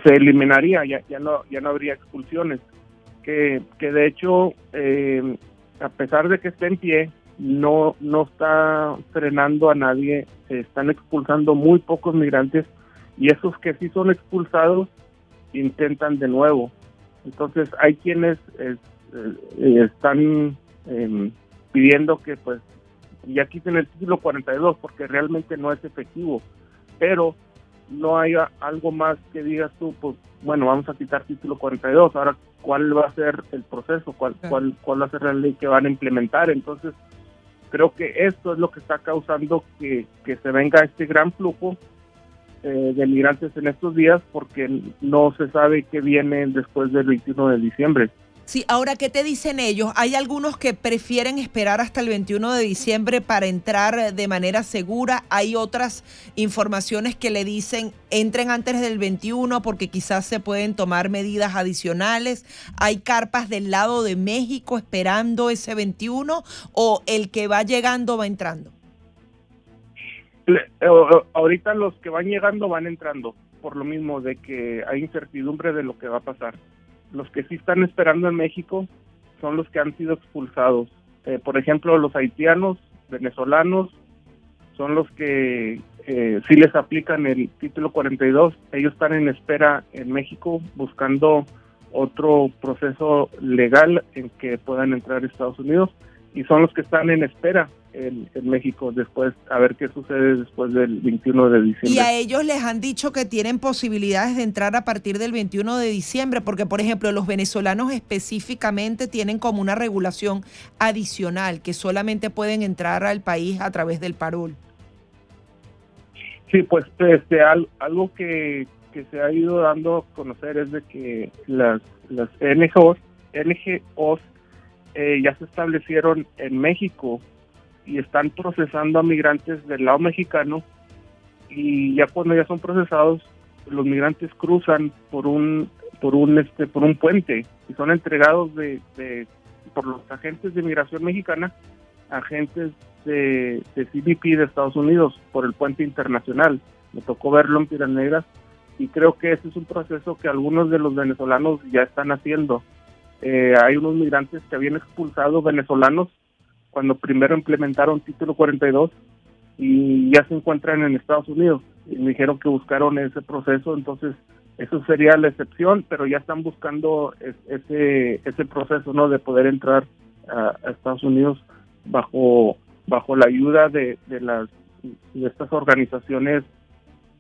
se eliminaría, ya, ya, no, ya no habría expulsiones. Que, que de hecho, eh, a pesar de que esté en pie, no, no está frenando a nadie, se están expulsando muy pocos migrantes y esos que sí son expulsados intentan de nuevo. Entonces hay quienes es- eh, están eh, pidiendo que pues ya quiten el título 42 porque realmente no es efectivo, pero no haya algo más que digas tú, pues bueno, vamos a quitar título 42, ahora cuál va a ser el proceso, cuál, cuál, cuál va a ser la ley que van a implementar. Entonces, creo que esto es lo que está causando que, que se venga este gran flujo eh, de migrantes en estos días porque no se sabe qué viene después del 21 de diciembre. Sí, ahora, ¿qué te dicen ellos? Hay algunos que prefieren esperar hasta el 21 de diciembre para entrar de manera segura. Hay otras informaciones que le dicen entren antes del 21 porque quizás se pueden tomar medidas adicionales. Hay carpas del lado de México esperando ese 21 o el que va llegando va entrando. Eh, ahorita los que van llegando van entrando, por lo mismo de que hay incertidumbre de lo que va a pasar. Los que sí están esperando en México son los que han sido expulsados. Eh, por ejemplo, los haitianos, venezolanos, son los que eh, sí les aplican el título 42. Ellos están en espera en México buscando otro proceso legal en que puedan entrar a Estados Unidos y son los que están en espera en, en México después, a ver qué sucede después del 21 de diciembre. Y a ellos les han dicho que tienen posibilidades de entrar a partir del 21 de diciembre, porque por ejemplo los venezolanos específicamente tienen como una regulación adicional, que solamente pueden entrar al país a través del parol. Sí, pues este, algo que, se ha ido dando a conocer es de que las, las NGOs, NGOs eh, ya se establecieron en México y están procesando a migrantes del lado mexicano y ya cuando ya son procesados los migrantes cruzan por un por un este por un puente y son entregados de, por los agentes de migración mexicana agentes de, de CBP de Estados Unidos por el puente internacional. Me tocó verlo en Piedras Negras y creo que ese es un proceso que algunos de los venezolanos ya están haciendo. Eh, hay unos migrantes que habían expulsado venezolanos cuando primero implementaron Título 42 y ya se encuentran en Estados Unidos. Y me dijeron que buscaron ese proceso, entonces eso sería la excepción, pero ya están buscando ese ese proceso no de poder entrar a Estados Unidos bajo bajo la ayuda de, de las de estas organizaciones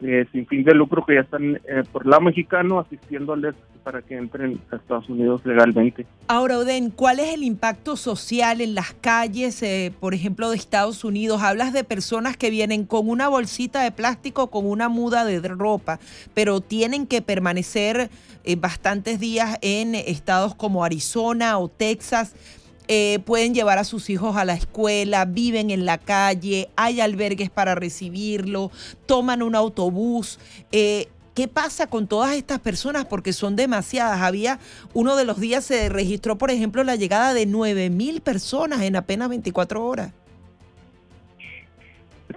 eh, sin fin de lucro que ya están eh, por lado mexicano asistiéndoles para que entren a Estados Unidos legalmente. Ahora, Oden, ¿cuál es el impacto social en las calles, eh, por ejemplo, de Estados Unidos? Hablas de personas que vienen con una bolsita de plástico, con una muda de ropa, pero tienen que permanecer bastantes días en estados como Arizona o Texas eh, pueden llevar a sus hijos a la escuela, viven en la calle, hay albergues para recibirlo, toman un autobús. Eh, ¿Qué pasa con todas estas personas? Porque son demasiadas. Había uno de los días se registró, por ejemplo, la llegada de 9 mil personas en apenas 24 horas.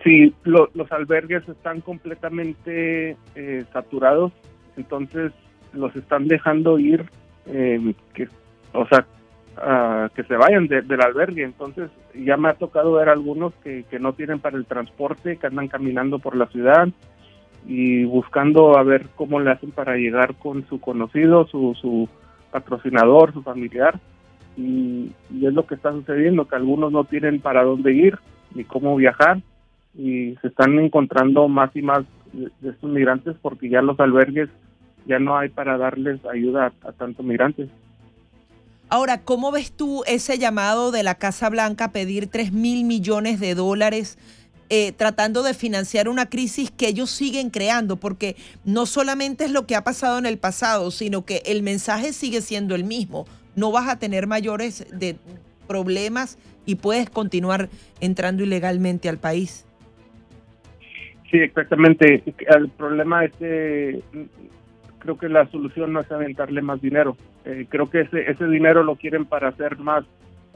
Sí, los albergues están completamente eh, saturados, entonces los están dejando ir, que, o sea, que se vayan del albergue. Entonces ya me ha tocado ver algunos que, no tienen para el transporte, que andan caminando por la ciudad y buscando a ver cómo le hacen para llegar con su conocido, su, su patrocinador, su familiar. Y, es lo que está sucediendo, que algunos no tienen para dónde ir ni cómo viajar y se están encontrando más y más de, estos migrantes porque ya los albergues ya no hay para darles ayuda a tantos migrantes. Ahora, ¿cómo ves tú ese llamado de la Casa Blanca a pedir 3 mil millones de dólares eh, tratando de financiar una crisis que ellos siguen creando? Porque no solamente es lo que ha pasado en el pasado, sino que el mensaje sigue siendo el mismo. No vas a tener mayores de problemas y puedes continuar entrando ilegalmente al país. Sí, exactamente. El problema es que creo que la solución no es aventarle más dinero. Eh, creo que ese, ese dinero lo quieren para hacer más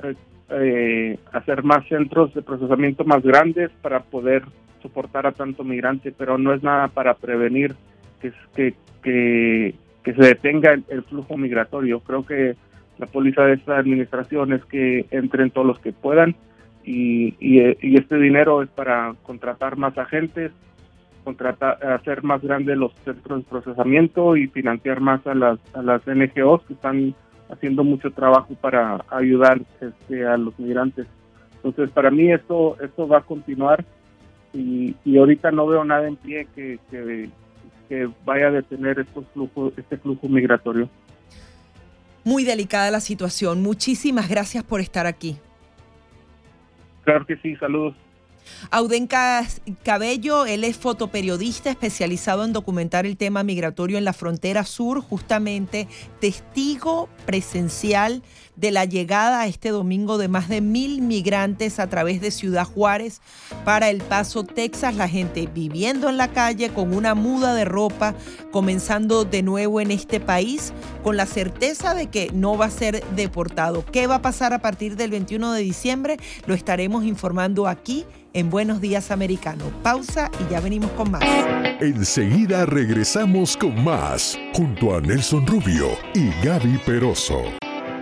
eh, eh, hacer más centros de procesamiento más grandes para poder soportar a tanto migrante, pero no es nada para prevenir que, que, que, que se detenga el, flujo migratorio. Creo que la póliza de esta administración es que entren todos los que puedan y, y este dinero es para contratar más agentes, contratar, hacer más grandes los centros de procesamiento y financiar más a las, a las NGOs que están haciendo mucho trabajo para ayudar este, a los migrantes. Entonces, para mí esto, esto va a continuar y, y ahorita no veo nada en pie que, que, que vaya a detener estos flujos, este flujo migratorio. Muy delicada la situación. Muchísimas gracias por estar aquí. Claro que sí, saludos. Audenca Cabello, él es fotoperiodista especializado en documentar el tema migratorio en la frontera sur, justamente testigo presencial de la llegada este domingo de más de mil migrantes a través de Ciudad Juárez para El Paso, Texas. La gente viviendo en la calle con una muda de ropa, comenzando de nuevo en este país con la certeza de que no va a ser deportado. ¿Qué va a pasar a partir del 21 de diciembre? Lo estaremos informando aquí en Buenos Días Americano. Pausa y ya venimos con más. Enseguida regresamos con más, junto a Nelson Rubio y Gaby Peroso.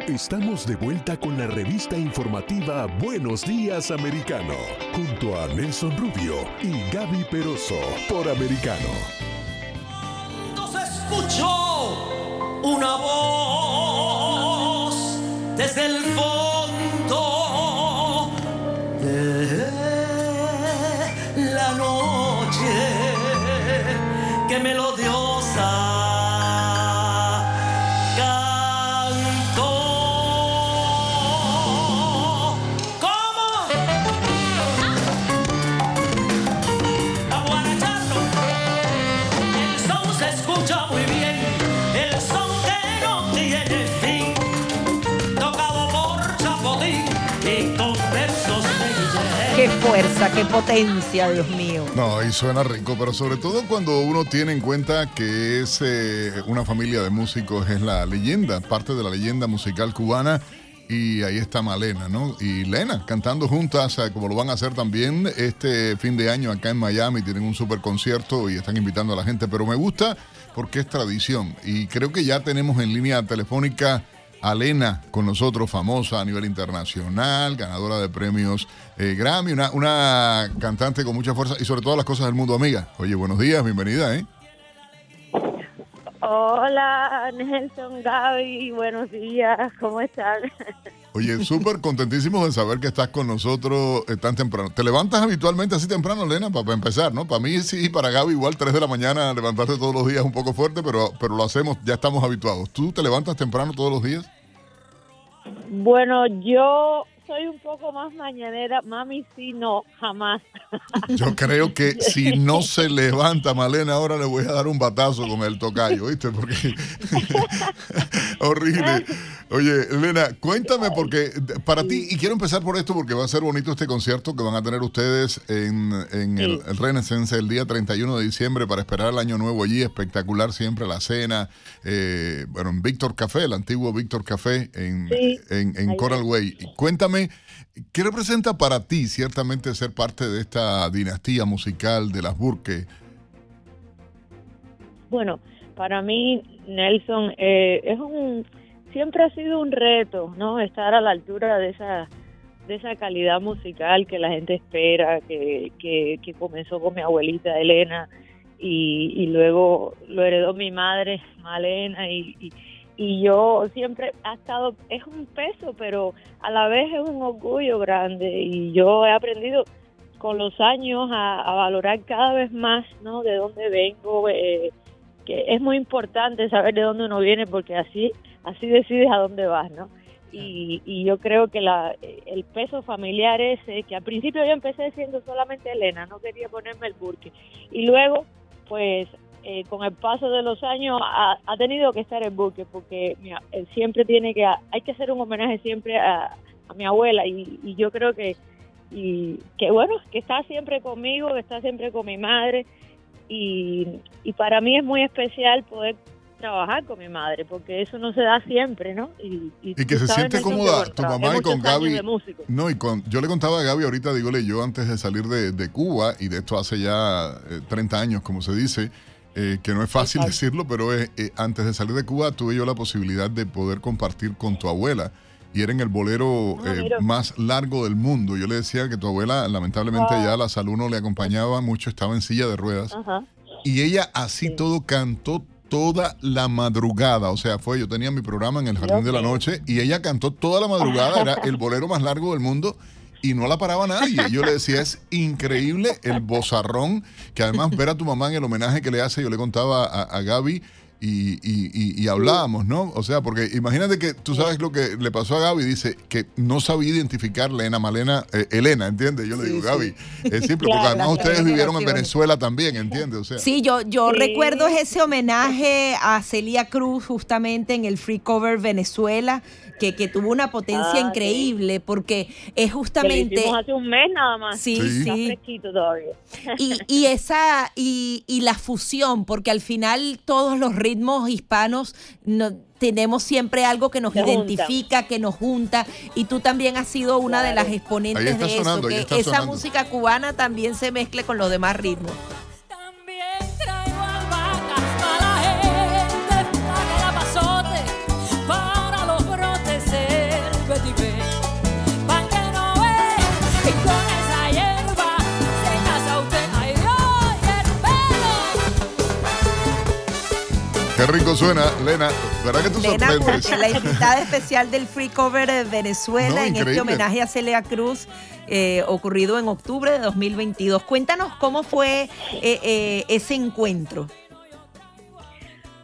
Estamos de vuelta con la revista informativa Buenos Días Americano, junto a Nelson Rubio y Gaby Peroso por Americano. se escuchó una voz desde el fondo de la noche que melodiosa qué potencia, Dios mío. No, y suena rico, pero sobre todo cuando uno tiene en cuenta que es eh, una familia de músicos, es la leyenda, parte de la leyenda musical cubana. Y ahí está Malena, ¿no? Y Lena cantando juntas, eh, como lo van a hacer también este fin de año acá en Miami. Tienen un super concierto y están invitando a la gente. Pero me gusta porque es tradición. Y creo que ya tenemos en línea telefónica a Lena con nosotros, famosa a nivel internacional, ganadora de premios eh, Grammy, una, una cantante con mucha fuerza y sobre todo las cosas del mundo, amiga. Oye, buenos días, bienvenida, ¿eh? Hola, Nelson, Gaby, buenos días, ¿cómo están? Oye, súper contentísimos de saber que estás con nosotros eh, tan temprano. ¿Te levantas habitualmente así temprano, Lena, para, empezar, no? Para mí sí, para Gaby igual 3 de la mañana levantarte todos los días un poco fuerte, pero, pero lo hacemos, ya estamos habituados. ¿Tú te levantas temprano todos los días? Bueno, yo soy un poco más mañanera, mami sí, no, jamás. Yo creo que si no se levanta Malena, ahora le voy a dar un batazo con el tocayo, ¿viste? Porque horrible. Oye, Elena, cuéntame porque para ti, y quiero empezar por esto porque va a ser bonito este concierto que van a tener ustedes en, en el, el Renaissance el día 31 de diciembre para esperar el año nuevo allí, espectacular siempre la cena, eh, bueno, en Víctor Café, el antiguo Víctor Café en, Sí, en, en Coral Way. Y ¿qué representa para ti ciertamente ser parte de esta dinastía musical de las Burke? Bueno, para mí, Nelson, eh, es un, siempre ha sido un reto, ¿no? Estar a la altura de esa, de esa calidad musical que la gente espera, que, que, que comenzó con mi abuelita Elena y, luego lo heredó mi madre, Malena, y, y yo siempre ha estado, es un peso, pero a la vez es un orgullo grande y yo he aprendido con los años a, valorar cada vez más, ¿no? De dónde vengo, eh, que es muy importante saber de dónde uno viene porque así así decides a dónde vas, ¿no? Y, y yo creo que la, el peso familiar ese, que al principio yo empecé siendo solamente Elena, no quería ponerme el burque. Y luego, pues eh, con el paso de los años ha, ha tenido que estar el burque porque mira, siempre tiene que, hay que hacer un homenaje siempre a, a mi abuela y, y yo creo que, y que bueno, que está siempre conmigo, que está siempre con mi madre y, y para mí es muy especial poder trabajar con mi madre, porque eso no se da siempre, ¿no? Y, Y que se siente que, cómoda bueno, tu mamá y con Gaby. No, y con, yo le contaba a Gaby ahorita, dígole yo antes de salir de, de Cuba, y de esto hace ya eh, 30 años, como se dice, eh, que no es fácil Exacto. decirlo, pero es, eh, antes de salir de Cuba tuve yo la posibilidad de poder compartir con tu abuela. Y era en el bolero Ah, eh, más largo del mundo. Yo le decía que tu abuela, lamentablemente, Wow. ya la salud no le acompañaba mucho, estaba en silla de ruedas. Ajá. Y ella así todo cantó toda la madrugada. O sea, fue, yo tenía mi programa en el Jardín de la Noche y ella cantó toda la madrugada, era el bolero más largo del mundo y no la paraba nadie. Yo le decía, es increíble el bozarrón, que además ver a tu mamá en el homenaje que le hace, yo le contaba a, a Gaby. Y, y- y- y hablábamos, ¿no? O sea, porque imagínate que tú sabes lo que le pasó a Gaby, dice que no sabía identificar Lena Malena, eh, Elena, ¿entiendes? Yo le digo, Gaby, es simple, porque además ustedes vivieron en. Venezuela también, ¿entiendes? O sea, Sí, yo, yo Sí. recuerdo ese homenaje a Celia Cruz justamente en el Free Cover Venezuela, que, que tuvo una potencia Ah, increíble, porque es Que justamente... hicimos hace un mes nada más. Sí, Sí. Está sí. fresquito todavía. Y, y esa y, y la fusión, porque al final todos los ritmos hispanos no- tenemos siempre algo que nos Se identifica, que nos junta, y tú también has sido una de las exponentes de eso, sonando, que esa sonando. música cubana también se mezcle con los demás ritmos. Qué rico suena, Lena. ¿Verdad que tú Lena sorprendes? La invitada especial del Free Cover de Venezuela No, en este homenaje a Celia Cruz. eh, ocurrido en octubre de 2022. Cuéntanos cómo fue eh, eh, ese encuentro.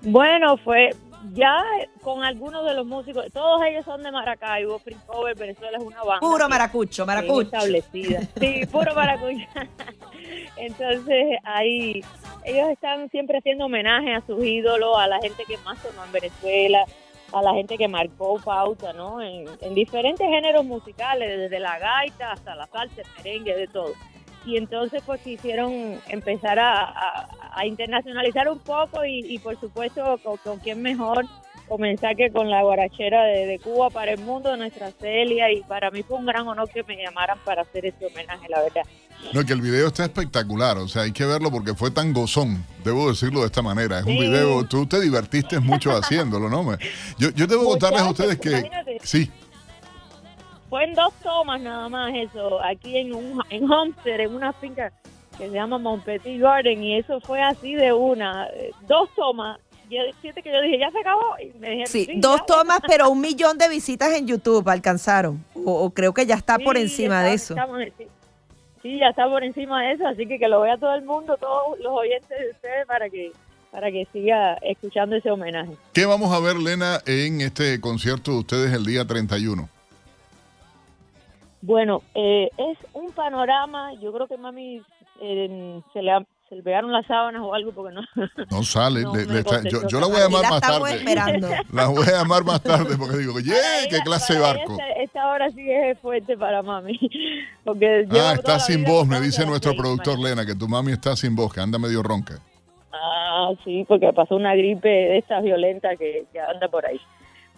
Bueno, fue ya con algunos de los músicos, todos ellos son de Maracaibo, Free Cover, Venezuela es una banda. Puro maracucho, maracucho. establecida. Sí, puro maracucho. Entonces, ahí ellos están siempre haciendo homenaje a sus ídolos, a la gente que más sonó en Venezuela, a la gente que marcó pauta, ¿no? En, en diferentes géneros musicales, desde la gaita hasta la salsa, el merengue, de todo. Y entonces pues quisieron empezar a, a- a internacionalizar un poco y, y, por supuesto con, con quién mejor comenzar que con la guarachera de, de Cuba para el mundo, nuestra Celia, y para mí fue un gran honor que me llamaran para hacer este homenaje, la verdad. No, que el video está espectacular, o sea, hay que verlo porque fue tan gozón, debo decirlo de esta manera. Es un video, tú te divertiste mucho haciéndolo, ¿no? Me- Yo, yo debo contarles a ustedes que... imagínate. Sí, Fue en dos tomas nada más eso, aquí en, un, en Homestead, en una finca que se llama Montpetit Garden, y eso fue así de una, eh, dos tomas. Yo, fíjate que yo dije, ya se acabó. Y me dijeron, Sí, "Sí, dos ya". tomas, pero un millón de visitas en YouTube alcanzaron. O, o creo que ya está por encima de eso. estamos- sí. Sí, ya está por encima de eso, así que que lo vea todo el mundo, todos los oyentes de ustedes para que para que siga escuchando ese homenaje. ¿qué vamos a ver, Lena, en este concierto de ustedes el día 31? Bueno, eh, es un panorama, yo creo que mami eh, se le ha- se le pegaron las sábanas o algo porque no. No sale, No le- me le está- yo, la voy a llamar la más tarde. esperando. La voy a llamar más tarde porque digo, oye, qué clase de barco. Esta, esta hora sí es fuerte para mami, porque Ah, está sin voz, me dice nuestro productor Lena, que tu mami está sin voz, que anda medio ronca. Ah, sí, porque pasó una gripe de estas violentas que, que anda por ahí.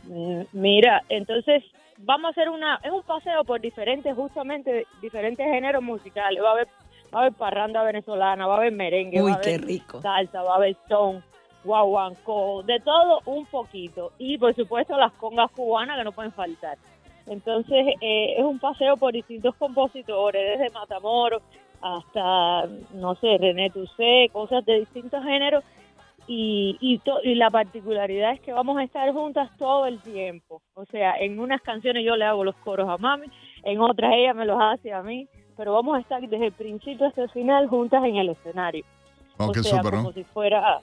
Mm, Mira, entonces vamos a hacer una, es un paseo por diferentes, justamente, diferentes géneros musicales. Va a haber, va a haber parranda venezolana, va a haber merengue, Uy, va a qué haber rico. salsa, va a haber son, guaguancó, de todo un poquito. Y por supuesto las congas cubanas que no pueden faltar. Entonces eh, es un paseo por distintos compositores, desde Matamoros hasta, no sé, René Toussaint, cosas de distintos géneros. Y, y, to- y la particularidad es que vamos a estar juntas todo el tiempo. O sea, en unas canciones yo le hago los coros a mami, en otras ella me los hace a mí, pero vamos a estar desde el principio hasta el final juntas en el escenario. Oh, o qué sea, súper, ¿no? como si fuera...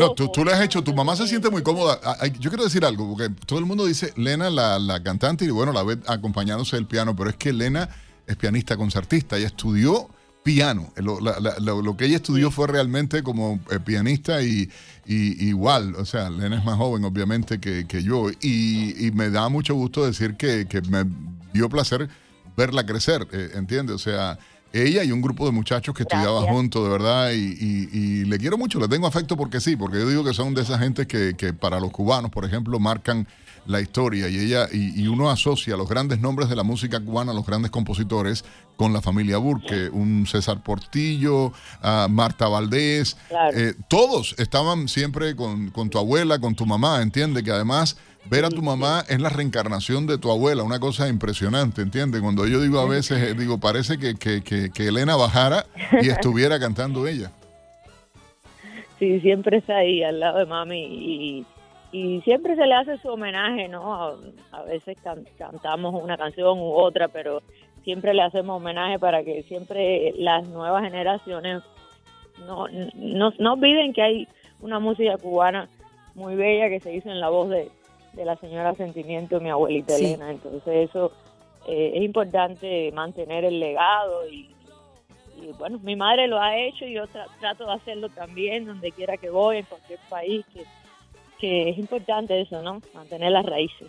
No, tú, tú le has hecho, tu mamá se siente muy cómoda. Ah, Yo quiero decir algo, porque todo el mundo dice Lena, la, la cantante, y bueno, la ve acompañándose del piano, pero es que Lena es pianista concertista, ella estudió piano. Lo, la- la- lo- lo que ella estudió fue realmente como eh, pianista y, y- igual, o sea, Lena es más joven obviamente que, que yo y, y me da mucho gusto decir que, que me dio placer verla crecer, eh, ¿entiendes? O sea, ella y un grupo de muchachos que estudiaban Gracias. juntos, de verdad, y, y- y le quiero mucho, le tengo afecto porque sí, porque yo digo que son de esas gente que, que para los cubanos, por ejemplo, marcan la historia y ella y, y uno asocia los grandes nombres de la música cubana, los grandes compositores, con la familia Burke, un César Portillo, Marta Valdés, Claro. eh, todos estaban siempre con, con tu abuela, con tu mamá, entiende que además ver a tu mamá es la reencarnación de tu abuela, una cosa impresionante, entiende. Cuando yo digo a veces, eh, digo, parece que, que, que, que Elena bajara y estuviera cantando ella. Sí, siempre está ahí al lado de mami y, y siempre se le hace su homenaje, ¿no? A, a veces can- cantamos una canción u otra, pero siempre le hacemos homenaje para que siempre las nuevas generaciones no, no, no olviden que hay una música cubana muy bella que se hizo en la voz de, de la señora Sentimiento, mi abuelita Sí. Elena. Entonces eso eh, es importante mantener el legado y, y bueno, mi madre lo ha hecho y yo tra- trato de hacerlo también donde quiera que voy, en cualquier país, que, que es importante eso, ¿no? Mantener las raíces.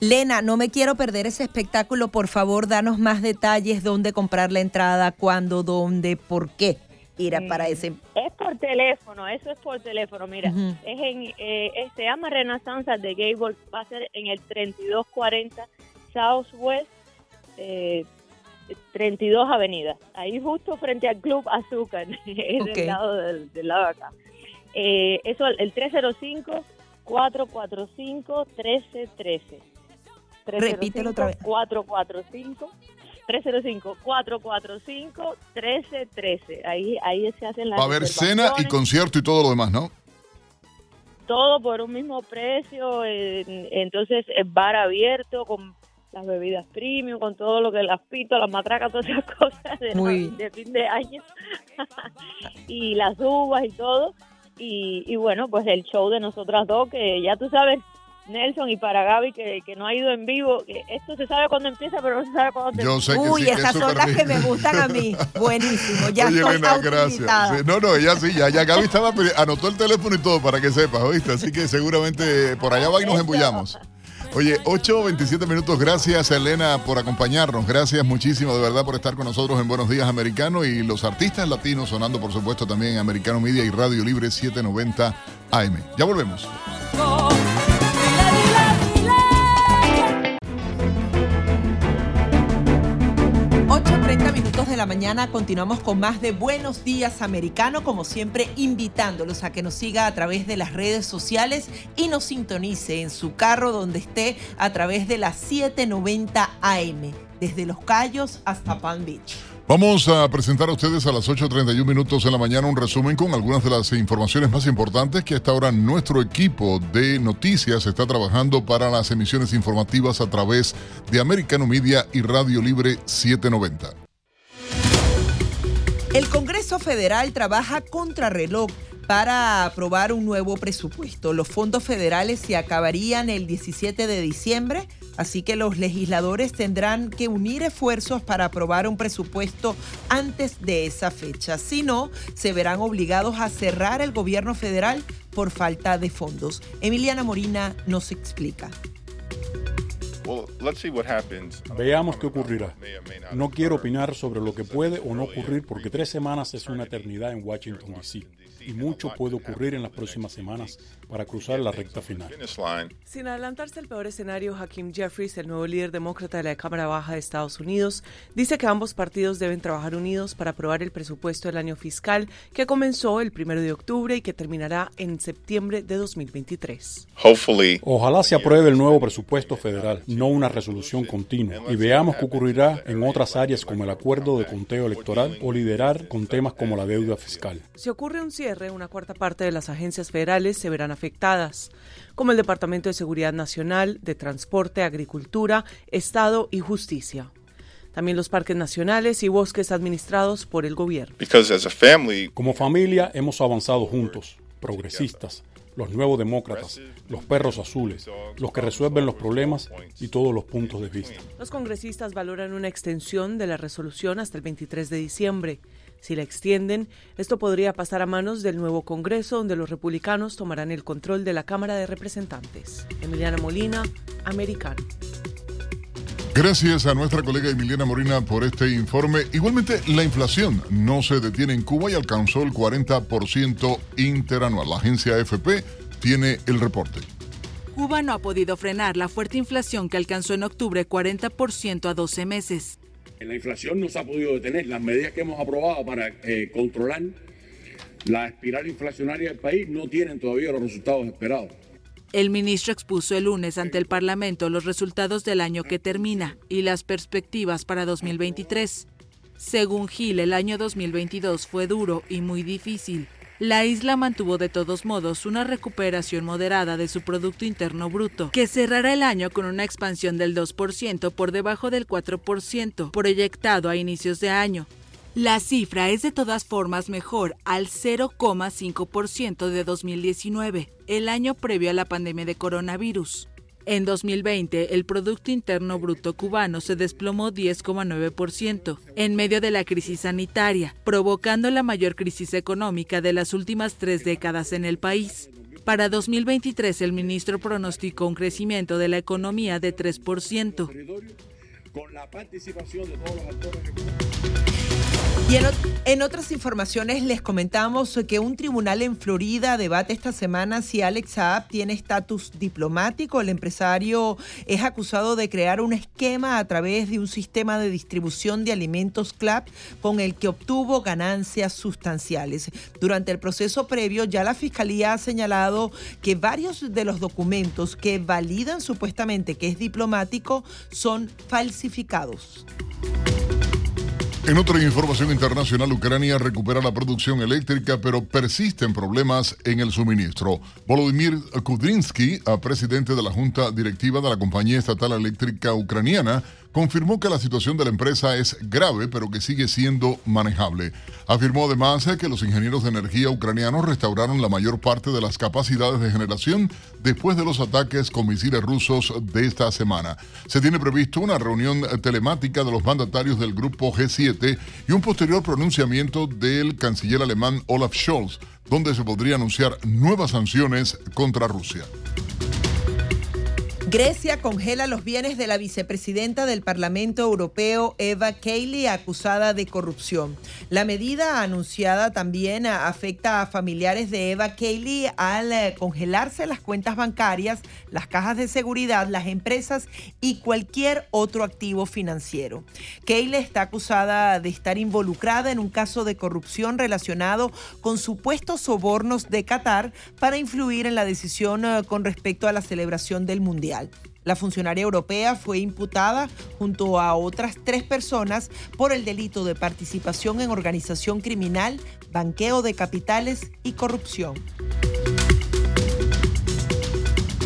Lena, no me quiero perder ese espectáculo. Por favor, danos más detalles, dónde comprar la entrada, cuándo, dónde, por qué ir a- para Mm, ese... Es por teléfono, eso es por teléfono. Mira, es en, eh, se llama Renaissance de Gable, va a ser en el 3240 Southwest eh, 32 Avenida, ahí justo frente al Club Azúcar, es Ok. del lado del, del lado de acá. Eh, eso, el 305 445 1313. Repítelo otra vez. 445 305-445-1313. Ahí, ahí se hacen las Va a haber cena y concierto y todo lo demás, ¿no? Todo por un mismo precio. en- entonces, el bar abierto con las bebidas premium, con todo lo que las pito, las matracas, todas esas cosas de fin de año. y las uvas y todo. Y, y bueno, pues el show de nosotras dos, que ya tú sabes, Nelson y para Gaby, que, que no ha ido en vivo, que esto se sabe cuándo empieza, pero no se sabe cuándo termina. Yo sé que Uy, sí, esas son las que me gustan a mí. Buenísimo, ya Oye, estoy Elena, gracias. Sí, no, no, ella sí, ya, ya Gaby estaba, anotó el teléfono y todo para que sepas, ¿oíste? Así que seguramente por allá va y nos embullamos. Oye, 8.27 minutos. Gracias, Elena, por acompañarnos. Gracias muchísimo, de verdad, por estar con nosotros en Buenos Días Americano y los artistas latinos sonando, por supuesto, también en Americano Media y Radio Libre 790 AM. Ya volvemos. La mañana continuamos con más de Buenos Días Americano, como siempre invitándolos a que nos siga a través de las redes sociales y nos sintonice en su carro donde esté a través de las 790 AM, desde Los Cayos hasta Palm Beach. Vamos a presentar a ustedes a las 8.31 minutos de la mañana un resumen con algunas de las informaciones más importantes que hasta ahora nuestro equipo de noticias está trabajando para las emisiones informativas a través de Americano Media y Radio Libre 790. El Congreso Federal trabaja contrarreloj para aprobar un nuevo presupuesto. Los fondos federales se acabarían el 17 de diciembre, así que los legisladores tendrán que unir esfuerzos para aprobar un presupuesto antes de esa fecha. Si no, se verán obligados a cerrar el gobierno federal por falta de fondos. Emiliana Morina nos explica. Veamos qué ocurrirá. No quiero opinar sobre lo que puede o no ocurrir porque tres semanas es una eternidad en Washington, D.C. Y mucho puede ocurrir en las próximas semanas para cruzar la recta final. Sin adelantarse al peor escenario, Hakim Jeffries, el nuevo líder demócrata de la Cámara Baja de Estados Unidos, dice que ambos partidos deben trabajar unidos para aprobar el presupuesto del año fiscal que comenzó el primero de octubre y que terminará en septiembre de 2023. Ojalá se apruebe el nuevo presupuesto federal, no una resolución continua, y veamos qué ocurrirá en otras áreas como el acuerdo de conteo electoral o liderar con temas como la deuda fiscal. Si ocurre un cierre, una cuarta parte de las agencias federales se verán afectadas, como el Departamento de Seguridad Nacional, de Transporte, Agricultura, Estado y Justicia. También los parques nacionales y bosques administrados por el gobierno. Como familia hemos avanzado juntos, progresistas, los nuevos demócratas, los perros azules, los que resuelven los problemas y todos los puntos de vista. Los congresistas valoran una extensión de la resolución hasta el 23 de diciembre. Si la extienden, esto podría pasar a manos del nuevo Congreso, donde los republicanos tomarán el control de la Cámara de Representantes. Emiliana Molina, Americano. Gracias a nuestra colega Emiliana Morina por este informe. Igualmente, la inflación no se detiene en Cuba y alcanzó el 40% interanual. La agencia AFP tiene el reporte. Cuba no ha podido frenar la fuerte inflación que alcanzó en octubre 40% a 12 meses. La inflación no se ha podido detener. Las medidas que hemos aprobado para eh, controlar la espiral inflacionaria del país no tienen todavía los resultados esperados. El ministro expuso el lunes ante el Parlamento los resultados del año que termina y las perspectivas para 2023. Según Gil, el año 2022 fue duro y muy difícil. La isla mantuvo de todos modos una recuperación moderada de su Producto Interno Bruto, que cerrará el año con una expansión del 2% por debajo del 4% proyectado a inicios de año. La cifra es de todas formas mejor al 0,5% de 2019, el año previo a la pandemia de coronavirus. En 2020, el Producto Interno Bruto cubano se desplomó 10,9% en medio de la crisis sanitaria, provocando la mayor crisis económica de las últimas tres décadas en el país. Para 2023, el ministro pronosticó un crecimiento de la economía de 3%. Con la participación de todos los actores Y en, en otras informaciones les comentamos que un tribunal en Florida debate esta semana si Alex Saab tiene estatus diplomático. El empresario es acusado de crear un esquema a través de un sistema de distribución de alimentos CLAP con el que obtuvo ganancias sustanciales. Durante el proceso previo ya la fiscalía ha señalado que varios de los documentos que validan supuestamente que es diplomático son falsificados. En otra información internacional, Ucrania recupera la producción eléctrica, pero persisten problemas en el suministro. Volodymyr Kudrinsky, presidente de la Junta Directiva de la Compañía Estatal Eléctrica Ucraniana, confirmó que la situación de la empresa es grave, pero que sigue siendo manejable. Afirmó además que los ingenieros de energía ucranianos restauraron la mayor parte de las capacidades de generación después de los ataques con misiles rusos de esta semana. Se tiene previsto una reunión telemática de los mandatarios del grupo G7 y un posterior pronunciamiento del canciller alemán Olaf Scholz, donde se podría anunciar nuevas sanciones contra Rusia. Grecia congela los bienes de la vicepresidenta del Parlamento Europeo, Eva Kaili, acusada de corrupción. La medida anunciada también afecta a familiares de Eva Kaili al eh, congelarse las cuentas bancarias, las cajas de seguridad, las empresas y cualquier otro activo financiero. Kaili está acusada de estar involucrada en un caso de corrupción relacionado con supuestos sobornos de Qatar para influir en la decisión eh, con respecto a la celebración del Mundial. La funcionaria europea fue imputada junto a otras tres personas por el delito de participación en organización criminal, banqueo de capitales y corrupción.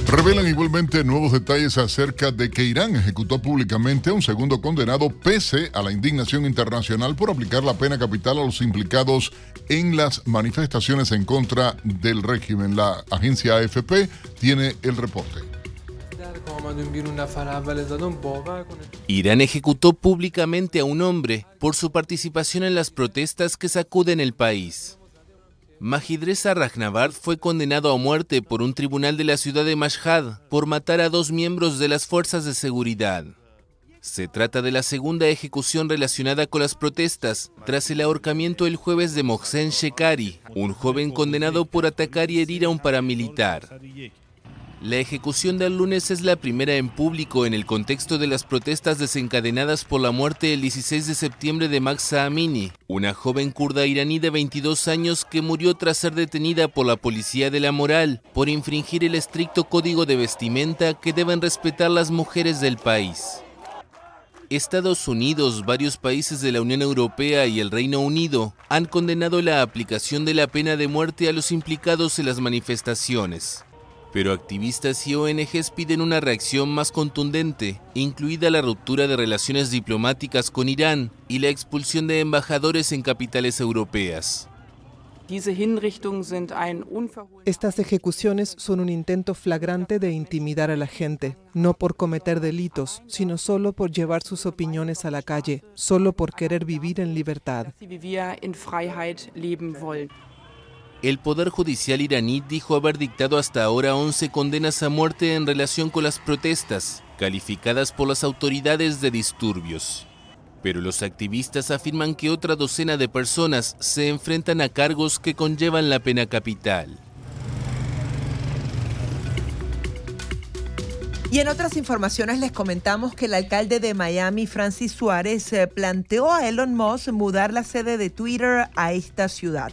Revelan igualmente nuevos detalles acerca de que Irán ejecutó públicamente a un segundo condenado pese a la indignación internacional por aplicar la pena capital a los implicados en las manifestaciones en contra del régimen. La agencia AFP tiene el reporte. Irán ejecutó públicamente a un hombre por su participación en las protestas que sacuden el país. Majidreza Rahnavard fue condenado a muerte por un tribunal de la ciudad de Mashhad por matar a dos miembros de las fuerzas de seguridad. Se trata de la segunda ejecución relacionada con las protestas tras el ahorcamiento el jueves de Mohsen Shekari, un joven condenado por atacar y herir a un paramilitar. La ejecución del lunes es la primera en público en el contexto de las protestas desencadenadas por la muerte el 16 de septiembre de Maxa Amini, una joven kurda iraní de 22 años que murió tras ser detenida por la policía de la moral por infringir el estricto código de vestimenta que deben respetar las mujeres del país. Estados Unidos, varios países de la Unión Europea y el Reino Unido han condenado la aplicación de la pena de muerte a los implicados en las manifestaciones pero activistas y ONGs piden una reacción más contundente, incluida la ruptura de relaciones diplomáticas con Irán y la expulsión de embajadores en capitales europeas. Estas ejecuciones son un intento flagrante de intimidar a la gente, no por cometer delitos, sino solo por llevar sus opiniones a la calle, solo por querer vivir en libertad. El Poder Judicial iraní dijo haber dictado hasta ahora 11 condenas a muerte en relación con las protestas, calificadas por las autoridades de disturbios. Pero los activistas afirman que otra docena de personas se enfrentan a cargos que conllevan la pena capital. Y en otras informaciones les comentamos que el alcalde de Miami, Francis Suárez, eh, planteó a Elon Musk mudar la sede de Twitter a esta ciudad.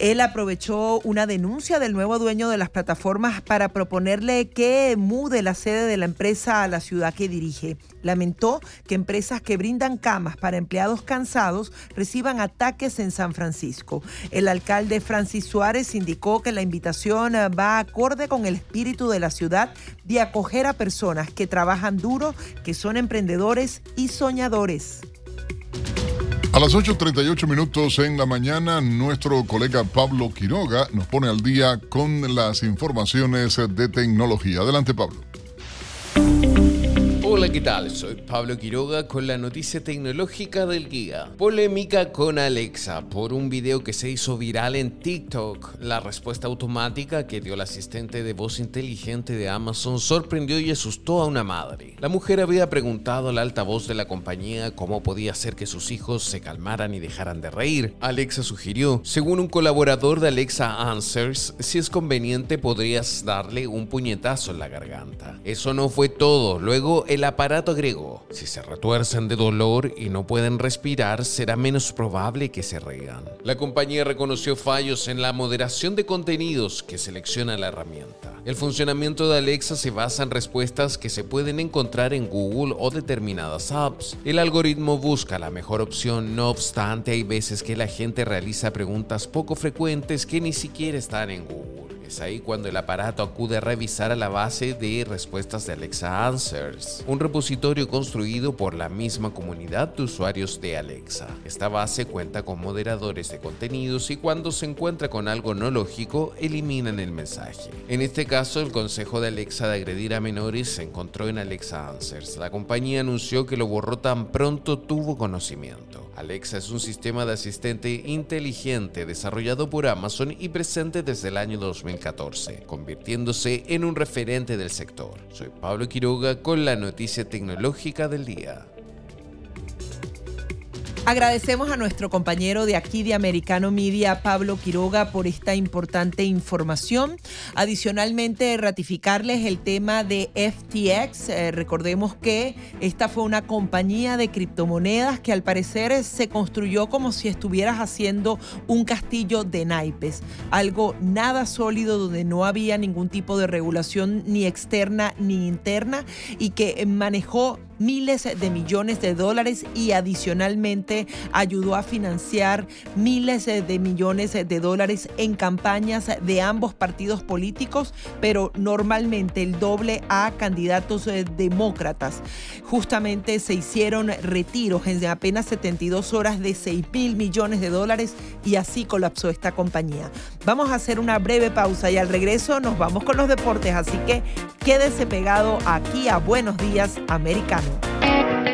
Él aprovechó una denuncia del nuevo dueño de las plataformas para proponerle que mude la sede de la empresa a la ciudad que dirige. Lamentó que empresas que brindan camas para empleados cansados reciban ataques en San Francisco. El alcalde Francis Suárez indicó que la invitación va acorde con el espíritu de la ciudad de acoger a personas que trabajan duro, que son emprendedores y soñadores. A las 8.38 minutos en la mañana, nuestro colega Pablo Quiroga nos pone al día con las informaciones de tecnología. Adelante, Pablo. Hola, ¿qué tal? Soy Pablo Quiroga con la noticia tecnológica del guía. Polémica con Alexa por un video que se hizo viral en TikTok. La respuesta automática que dio el asistente de voz inteligente de Amazon sorprendió y asustó a una madre. La mujer había preguntado al altavoz de la compañía cómo podía hacer que sus hijos se calmaran y dejaran de reír. Alexa sugirió, según un colaborador de Alexa Answers, si es conveniente podrías darle un puñetazo en la garganta. Eso no fue todo. Luego el aparato agregó, si se retuercen de dolor y no pueden respirar, será menos probable que se regan. La compañía reconoció fallos en la moderación de contenidos que selecciona la herramienta. El funcionamiento de Alexa se basa en respuestas que se pueden encontrar en Google o determinadas apps. El algoritmo busca la mejor opción, no obstante hay veces que la gente realiza preguntas poco frecuentes que ni siquiera están en Google. Es ahí cuando el aparato acude a revisar a la base de respuestas de Alexa Answers, un repositorio construido por la misma comunidad de usuarios de Alexa. Esta base cuenta con moderadores de contenidos y cuando se encuentra con algo no lógico, eliminan el mensaje. En este caso, el consejo de Alexa de agredir a menores se encontró en Alexa Answers. La compañía anunció que lo borró tan pronto tuvo conocimiento. Alexa es un sistema de asistente inteligente desarrollado por Amazon y presente desde el año 2014, convirtiéndose en un referente del sector. Soy Pablo Quiroga con la noticia tecnológica del día. Agradecemos a nuestro compañero de aquí de Americano Media, Pablo Quiroga, por esta importante información. Adicionalmente, ratificarles el tema de FTX. Eh, recordemos que esta fue una compañía de criptomonedas que al parecer se construyó como si estuvieras haciendo un castillo de naipes. Algo nada sólido donde no había ningún tipo de regulación ni externa ni interna y que manejó miles de millones de dólares y adicionalmente ayudó a financiar miles de millones de dólares en campañas de ambos partidos políticos, pero normalmente el doble a candidatos eh, demócratas. Justamente se hicieron retiros en apenas 72 horas de 6 mil millones de dólares y así colapsó esta compañía. Vamos a hacer una breve pausa y al regreso nos vamos con los deportes, así que quédese pegado aquí a Buenos Días Americano.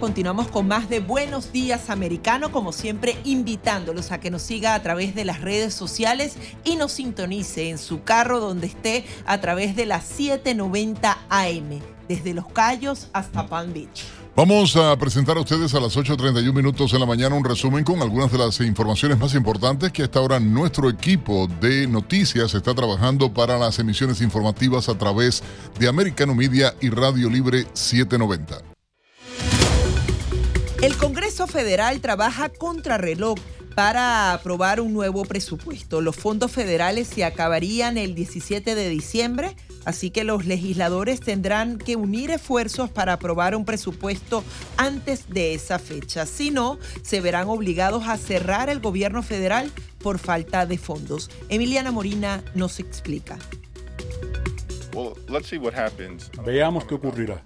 Continuamos con más de Buenos Días Americano, como siempre invitándolos a que nos siga a través de las redes sociales y nos sintonice en su carro donde esté a través de las 790 AM, desde Los Cayos hasta Palm Beach. Vamos a presentar a ustedes a las 8.31 minutos de la mañana un resumen con algunas de las informaciones más importantes que hasta ahora nuestro equipo de noticias está trabajando para las emisiones informativas a través de Americano Media y Radio Libre 790. El Congreso Federal trabaja contrarreloj para aprobar un nuevo presupuesto. Los fondos federales se acabarían el 17 de diciembre, así que los legisladores tendrán que unir esfuerzos para aprobar un presupuesto antes de esa fecha. Si no, se verán obligados a cerrar el gobierno federal por falta de fondos. Emiliana Morina nos explica. Veamos qué ocurrirá.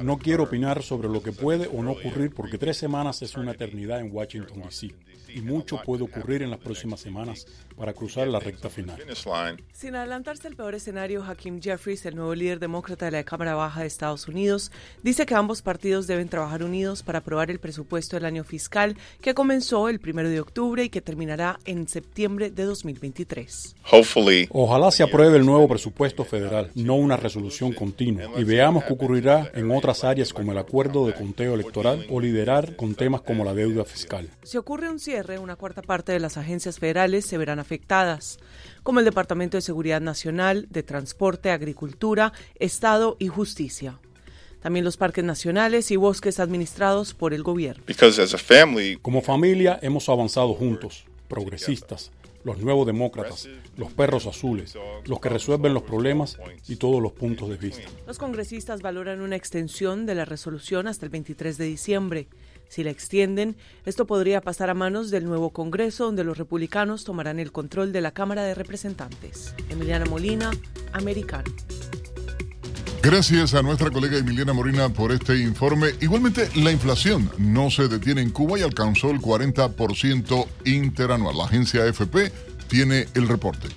No quiero opinar sobre lo que puede o no ocurrir porque tres semanas es una eternidad en Washington, D.C. Y mucho puede ocurrir en las próximas semanas para cruzar la recta final. Sin adelantarse al peor escenario, Hakim Jeffries, el nuevo líder demócrata de la Cámara Baja de Estados Unidos, dice que ambos partidos deben trabajar unidos para aprobar el presupuesto del año fiscal que comenzó el primero de octubre y que terminará en septiembre de 2023. Ojalá se apruebe el nuevo presupuesto federal, no una resolución continua, y veamos qué ocurrirá en otras áreas como el acuerdo de conteo electoral o liderar con temas como la deuda fiscal. Si ocurre un cierre, una cuarta parte de las agencias federales se verán afectadas, como el Departamento de Seguridad Nacional, de Transporte, Agricultura, Estado y Justicia. También los parques nacionales y bosques administrados por el gobierno. Como familia hemos avanzado juntos, progresistas, los nuevos demócratas, los perros azules, los que resuelven los problemas y todos los puntos de vista. Los congresistas valoran una extensión de la resolución hasta el 23 de diciembre. Si la extienden, esto podría pasar a manos del nuevo Congreso, donde los republicanos tomarán el control de la Cámara de Representantes. Emiliana Molina, Americano. Gracias a nuestra colega Emiliana Morina por este informe. Igualmente, la inflación no se detiene en Cuba y alcanzó el 40% interanual. La agencia AFP tiene el reporte.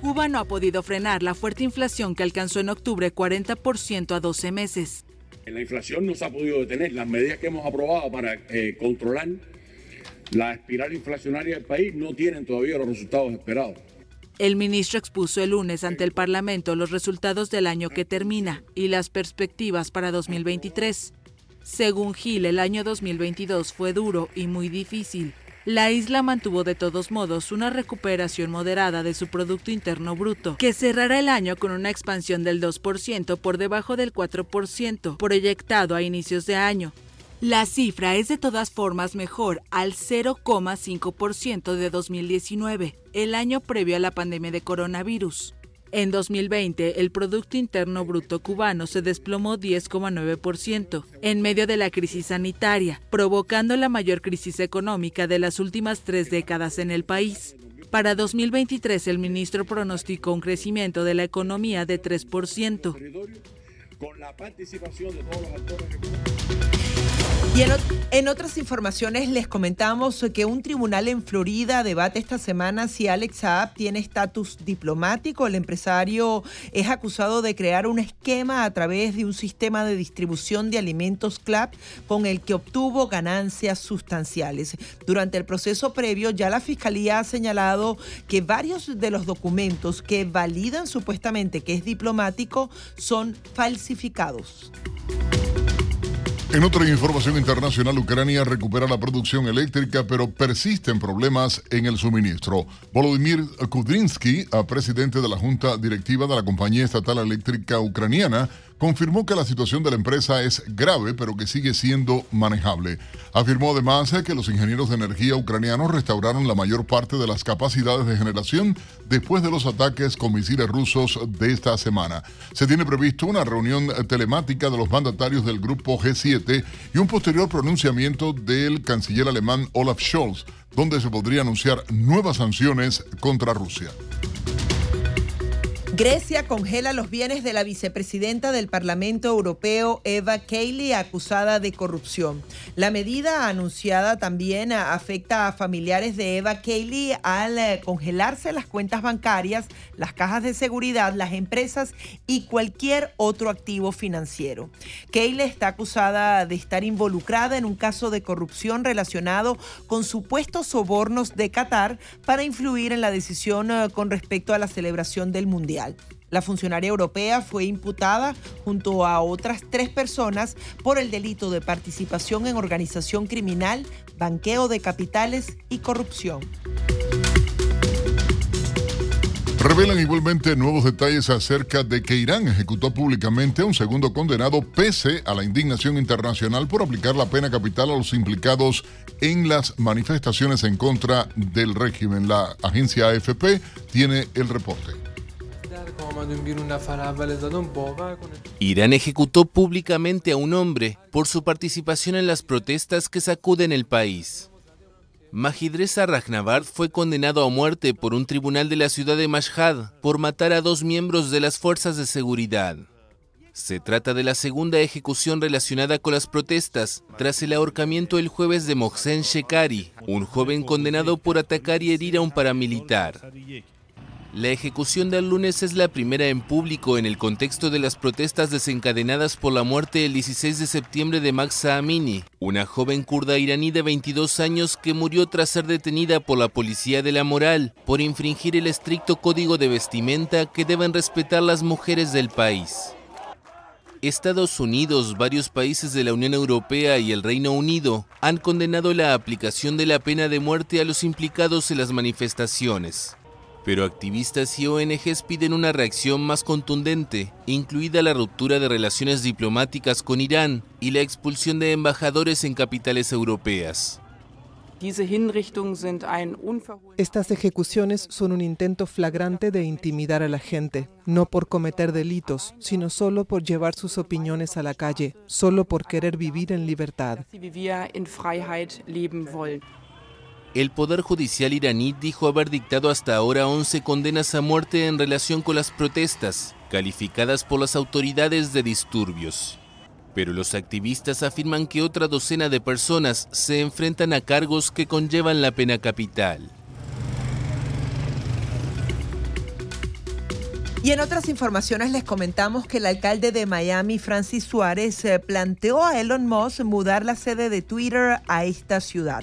Cuba no ha podido frenar la fuerte inflación que alcanzó en octubre 40% a 12 meses. La inflación no se ha podido detener. Las medidas que hemos aprobado para eh, controlar la espiral inflacionaria del país no tienen todavía los resultados esperados. El ministro expuso el lunes ante el Parlamento los resultados del año que termina y las perspectivas para 2023. Según Gil, el año 2022 fue duro y muy difícil. La isla mantuvo de todos modos una recuperación moderada de su Producto Interno Bruto, que cerrará el año con una expansión del 2% por debajo del 4% proyectado a inicios de año. La cifra es de todas formas mejor al 0,5% de 2019, el año previo a la pandemia de coronavirus. En 2020, el Producto Interno Bruto cubano se desplomó 10,9% en medio de la crisis sanitaria, provocando la mayor crisis económica de las últimas tres décadas en el país. Para 2023, el ministro pronosticó un crecimiento de la economía de 3%. con la participación de todos los actores Y en, en otras informaciones les comentamos que un tribunal en Florida debate esta semana si Alex Saab tiene estatus diplomático. El empresario es acusado de crear un esquema a través de un sistema de distribución de alimentos CLAP con el que obtuvo ganancias sustanciales. Durante el proceso previo ya la fiscalía ha señalado que varios de los documentos que validan supuestamente que es diplomático son falsificados. En otra información internacional, Ucrania recupera la producción eléctrica, pero persisten problemas en el suministro. Volodymyr Kudrinsky, presidente de la Junta Directiva de la Compañía Estatal Eléctrica Ucraniana, confirmó que la situación de la empresa es grave, pero que sigue siendo manejable. Afirmó además que los ingenieros de energía ucranianos restauraron la mayor parte de las capacidades de generación después de los ataques con misiles rusos de esta semana. Se tiene previsto una reunión telemática de los mandatarios del grupo G7 y un posterior pronunciamiento del canciller alemán Olaf Scholz, donde se podría anunciar nuevas sanciones contra Rusia. Grecia congela los bienes de la vicepresidenta del Parlamento Europeo, Eva Kaili, acusada de corrupción. La medida anunciada también a- afecta a familiares de Eva Kaili al eh, congelarse las cuentas bancarias, las cajas de seguridad, las empresas y cualquier otro activo financiero. Kaili está acusada de estar involucrada en un caso de corrupción relacionado con supuestos sobornos de Qatar para influir en la decisión eh, con respecto a la celebración del Mundial. La funcionaria europea fue imputada junto a otras tres personas por el delito de participación en organización criminal, banqueo de capitales y corrupción. Revelan igualmente nuevos detalles acerca de que Irán ejecutó públicamente a un segundo condenado pese a la indignación internacional por aplicar la pena capital a los implicados en las manifestaciones en contra del régimen. La agencia AFP tiene el reporte. Irán ejecutó públicamente a un hombre por su participación en las protestas que sacuden el país. Mahidreza Rahnavard fue condenado a muerte por un tribunal de la ciudad de Mashhad por matar a dos miembros de las fuerzas de seguridad. Se trata de la segunda ejecución relacionada con las protestas tras el ahorcamiento el jueves de Mohsen Shekari, un joven condenado por atacar y herir a un paramilitar. La ejecución del lunes es la primera en público en el contexto de las protestas desencadenadas por la muerte el 16 de septiembre de Maxa Amini, una joven kurda iraní de 22 años que murió tras ser detenida por la policía de la moral por infringir el estricto código de vestimenta que deben respetar las mujeres del país. Estados Unidos, varios países de la Unión Europea y el Reino Unido han condenado la aplicación de la pena de muerte a los implicados en las manifestaciones. Pero activistas y ONGs piden una reacción más contundente, incluida la ruptura de relaciones diplomáticas con Irán y la expulsión de embajadores en capitales europeas. Estas ejecuciones son un intento flagrante de intimidar a la gente, no por cometer delitos, sino solo por llevar sus opiniones a la calle, solo por querer vivir en libertad. El Poder Judicial iraní dijo haber dictado hasta ahora 11 condenas a muerte en relación con las protestas, calificadas por las autoridades de disturbios. Pero los activistas afirman que otra docena de personas se enfrentan a cargos que conllevan la pena capital. Y en otras informaciones les comentamos que el alcalde de Miami, Francis Suárez, eh, planteó a Elon Musk mudar la sede de Twitter a esta ciudad.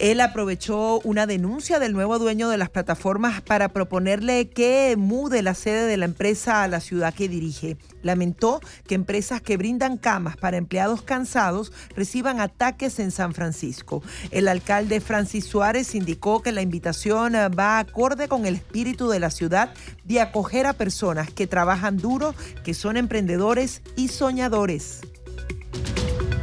Él aprovechó una denuncia del nuevo dueño de las plataformas para proponerle que mude la sede de la empresa a la ciudad que dirige. Lamentó que empresas que brindan camas para empleados cansados reciban ataques en San Francisco. El alcalde Francis Suárez indicó que la invitación eh, va acorde con el espíritu de la ciudad de acoger a personas que trabajan duro, que son emprendedores y soñadores.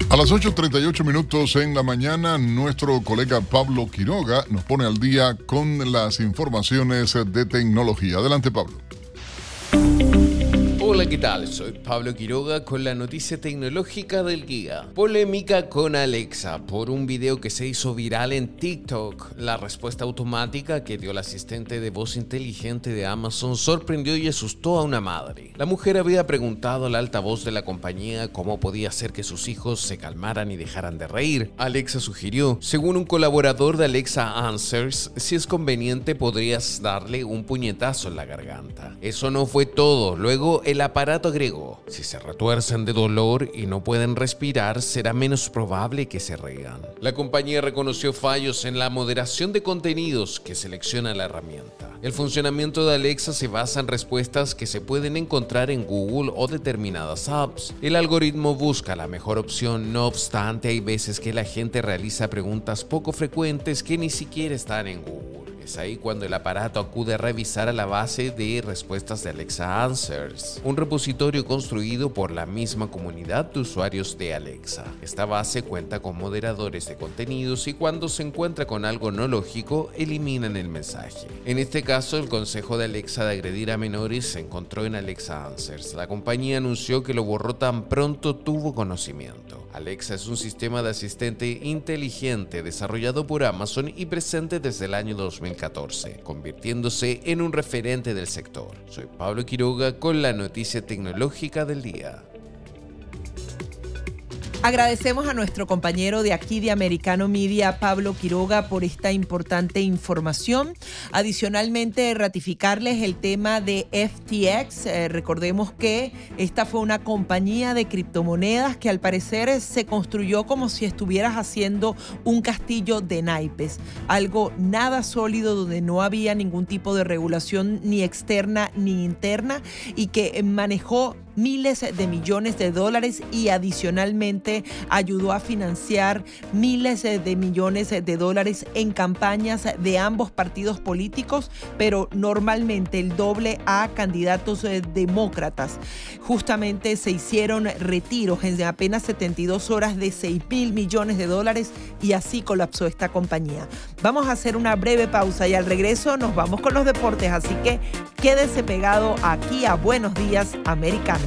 A las 8.38 minutos en la mañana, nuestro colega Pablo Quiroga nos pone al día con las informaciones de tecnología. Adelante, Pablo. Hola, ¿qué tal? Soy Pablo Quiroga con la noticia tecnológica del día. Polémica con Alexa por un video que se hizo viral en TikTok. La respuesta automática que dio el asistente de voz inteligente de Amazon sorprendió y asustó a una madre. La mujer había preguntado al altavoz de la compañía cómo podía hacer que sus hijos se calmaran y dejaran de reír. Alexa sugirió, según un colaborador de Alexa Answers, si es conveniente podrías darle un puñetazo en la garganta. Eso no fue todo. Luego el aparato agregó, si se retuercen de dolor y no pueden respirar, será menos probable que se rían. La compañía reconoció fallos en la moderación de contenidos que selecciona la herramienta. El funcionamiento de Alexa se basa en respuestas que se pueden encontrar en Google o determinadas apps. El algoritmo busca la mejor opción, no obstante hay veces que la gente realiza preguntas poco frecuentes que ni siquiera están en Google. Es ahí cuando el aparato acude a revisar a la base de respuestas de Alexa Answers, un repositorio construido por la misma comunidad de usuarios de Alexa. Esta base cuenta con moderadores de contenidos y cuando se encuentra con algo no lógico, eliminan el mensaje. En este caso, el consejo de Alexa de agredir a menores se encontró en Alexa Answers. La compañía anunció que lo borró tan pronto tuvo conocimiento. Alexa es un sistema de asistente inteligente desarrollado por Amazon y presente desde el año 2014, convirtiéndose en un referente del sector. Soy Pablo Quiroga con la noticia tecnológica del día. Agradecemos a nuestro compañero de aquí de Americano Media, Pablo Quiroga, por esta importante información. Adicionalmente, ratificarles el tema de FTX. Eh, recordemos que esta fue una compañía de criptomonedas que al parecer se construyó como si estuvieras haciendo un castillo de naipes. Algo nada sólido donde no había ningún tipo de regulación ni externa ni interna y que manejó miles de millones de dólares y adicionalmente ayudó a financiar miles de millones de dólares en campañas de ambos partidos políticos, pero normalmente el doble a candidatos eh, demócratas. Justamente se hicieron retiros en apenas 72 horas de 6 mil millones de dólares y así colapsó esta compañía. Vamos a hacer una breve pausa y al regreso nos vamos con los deportes, así que quédese pegado aquí a Buenos Días Americano.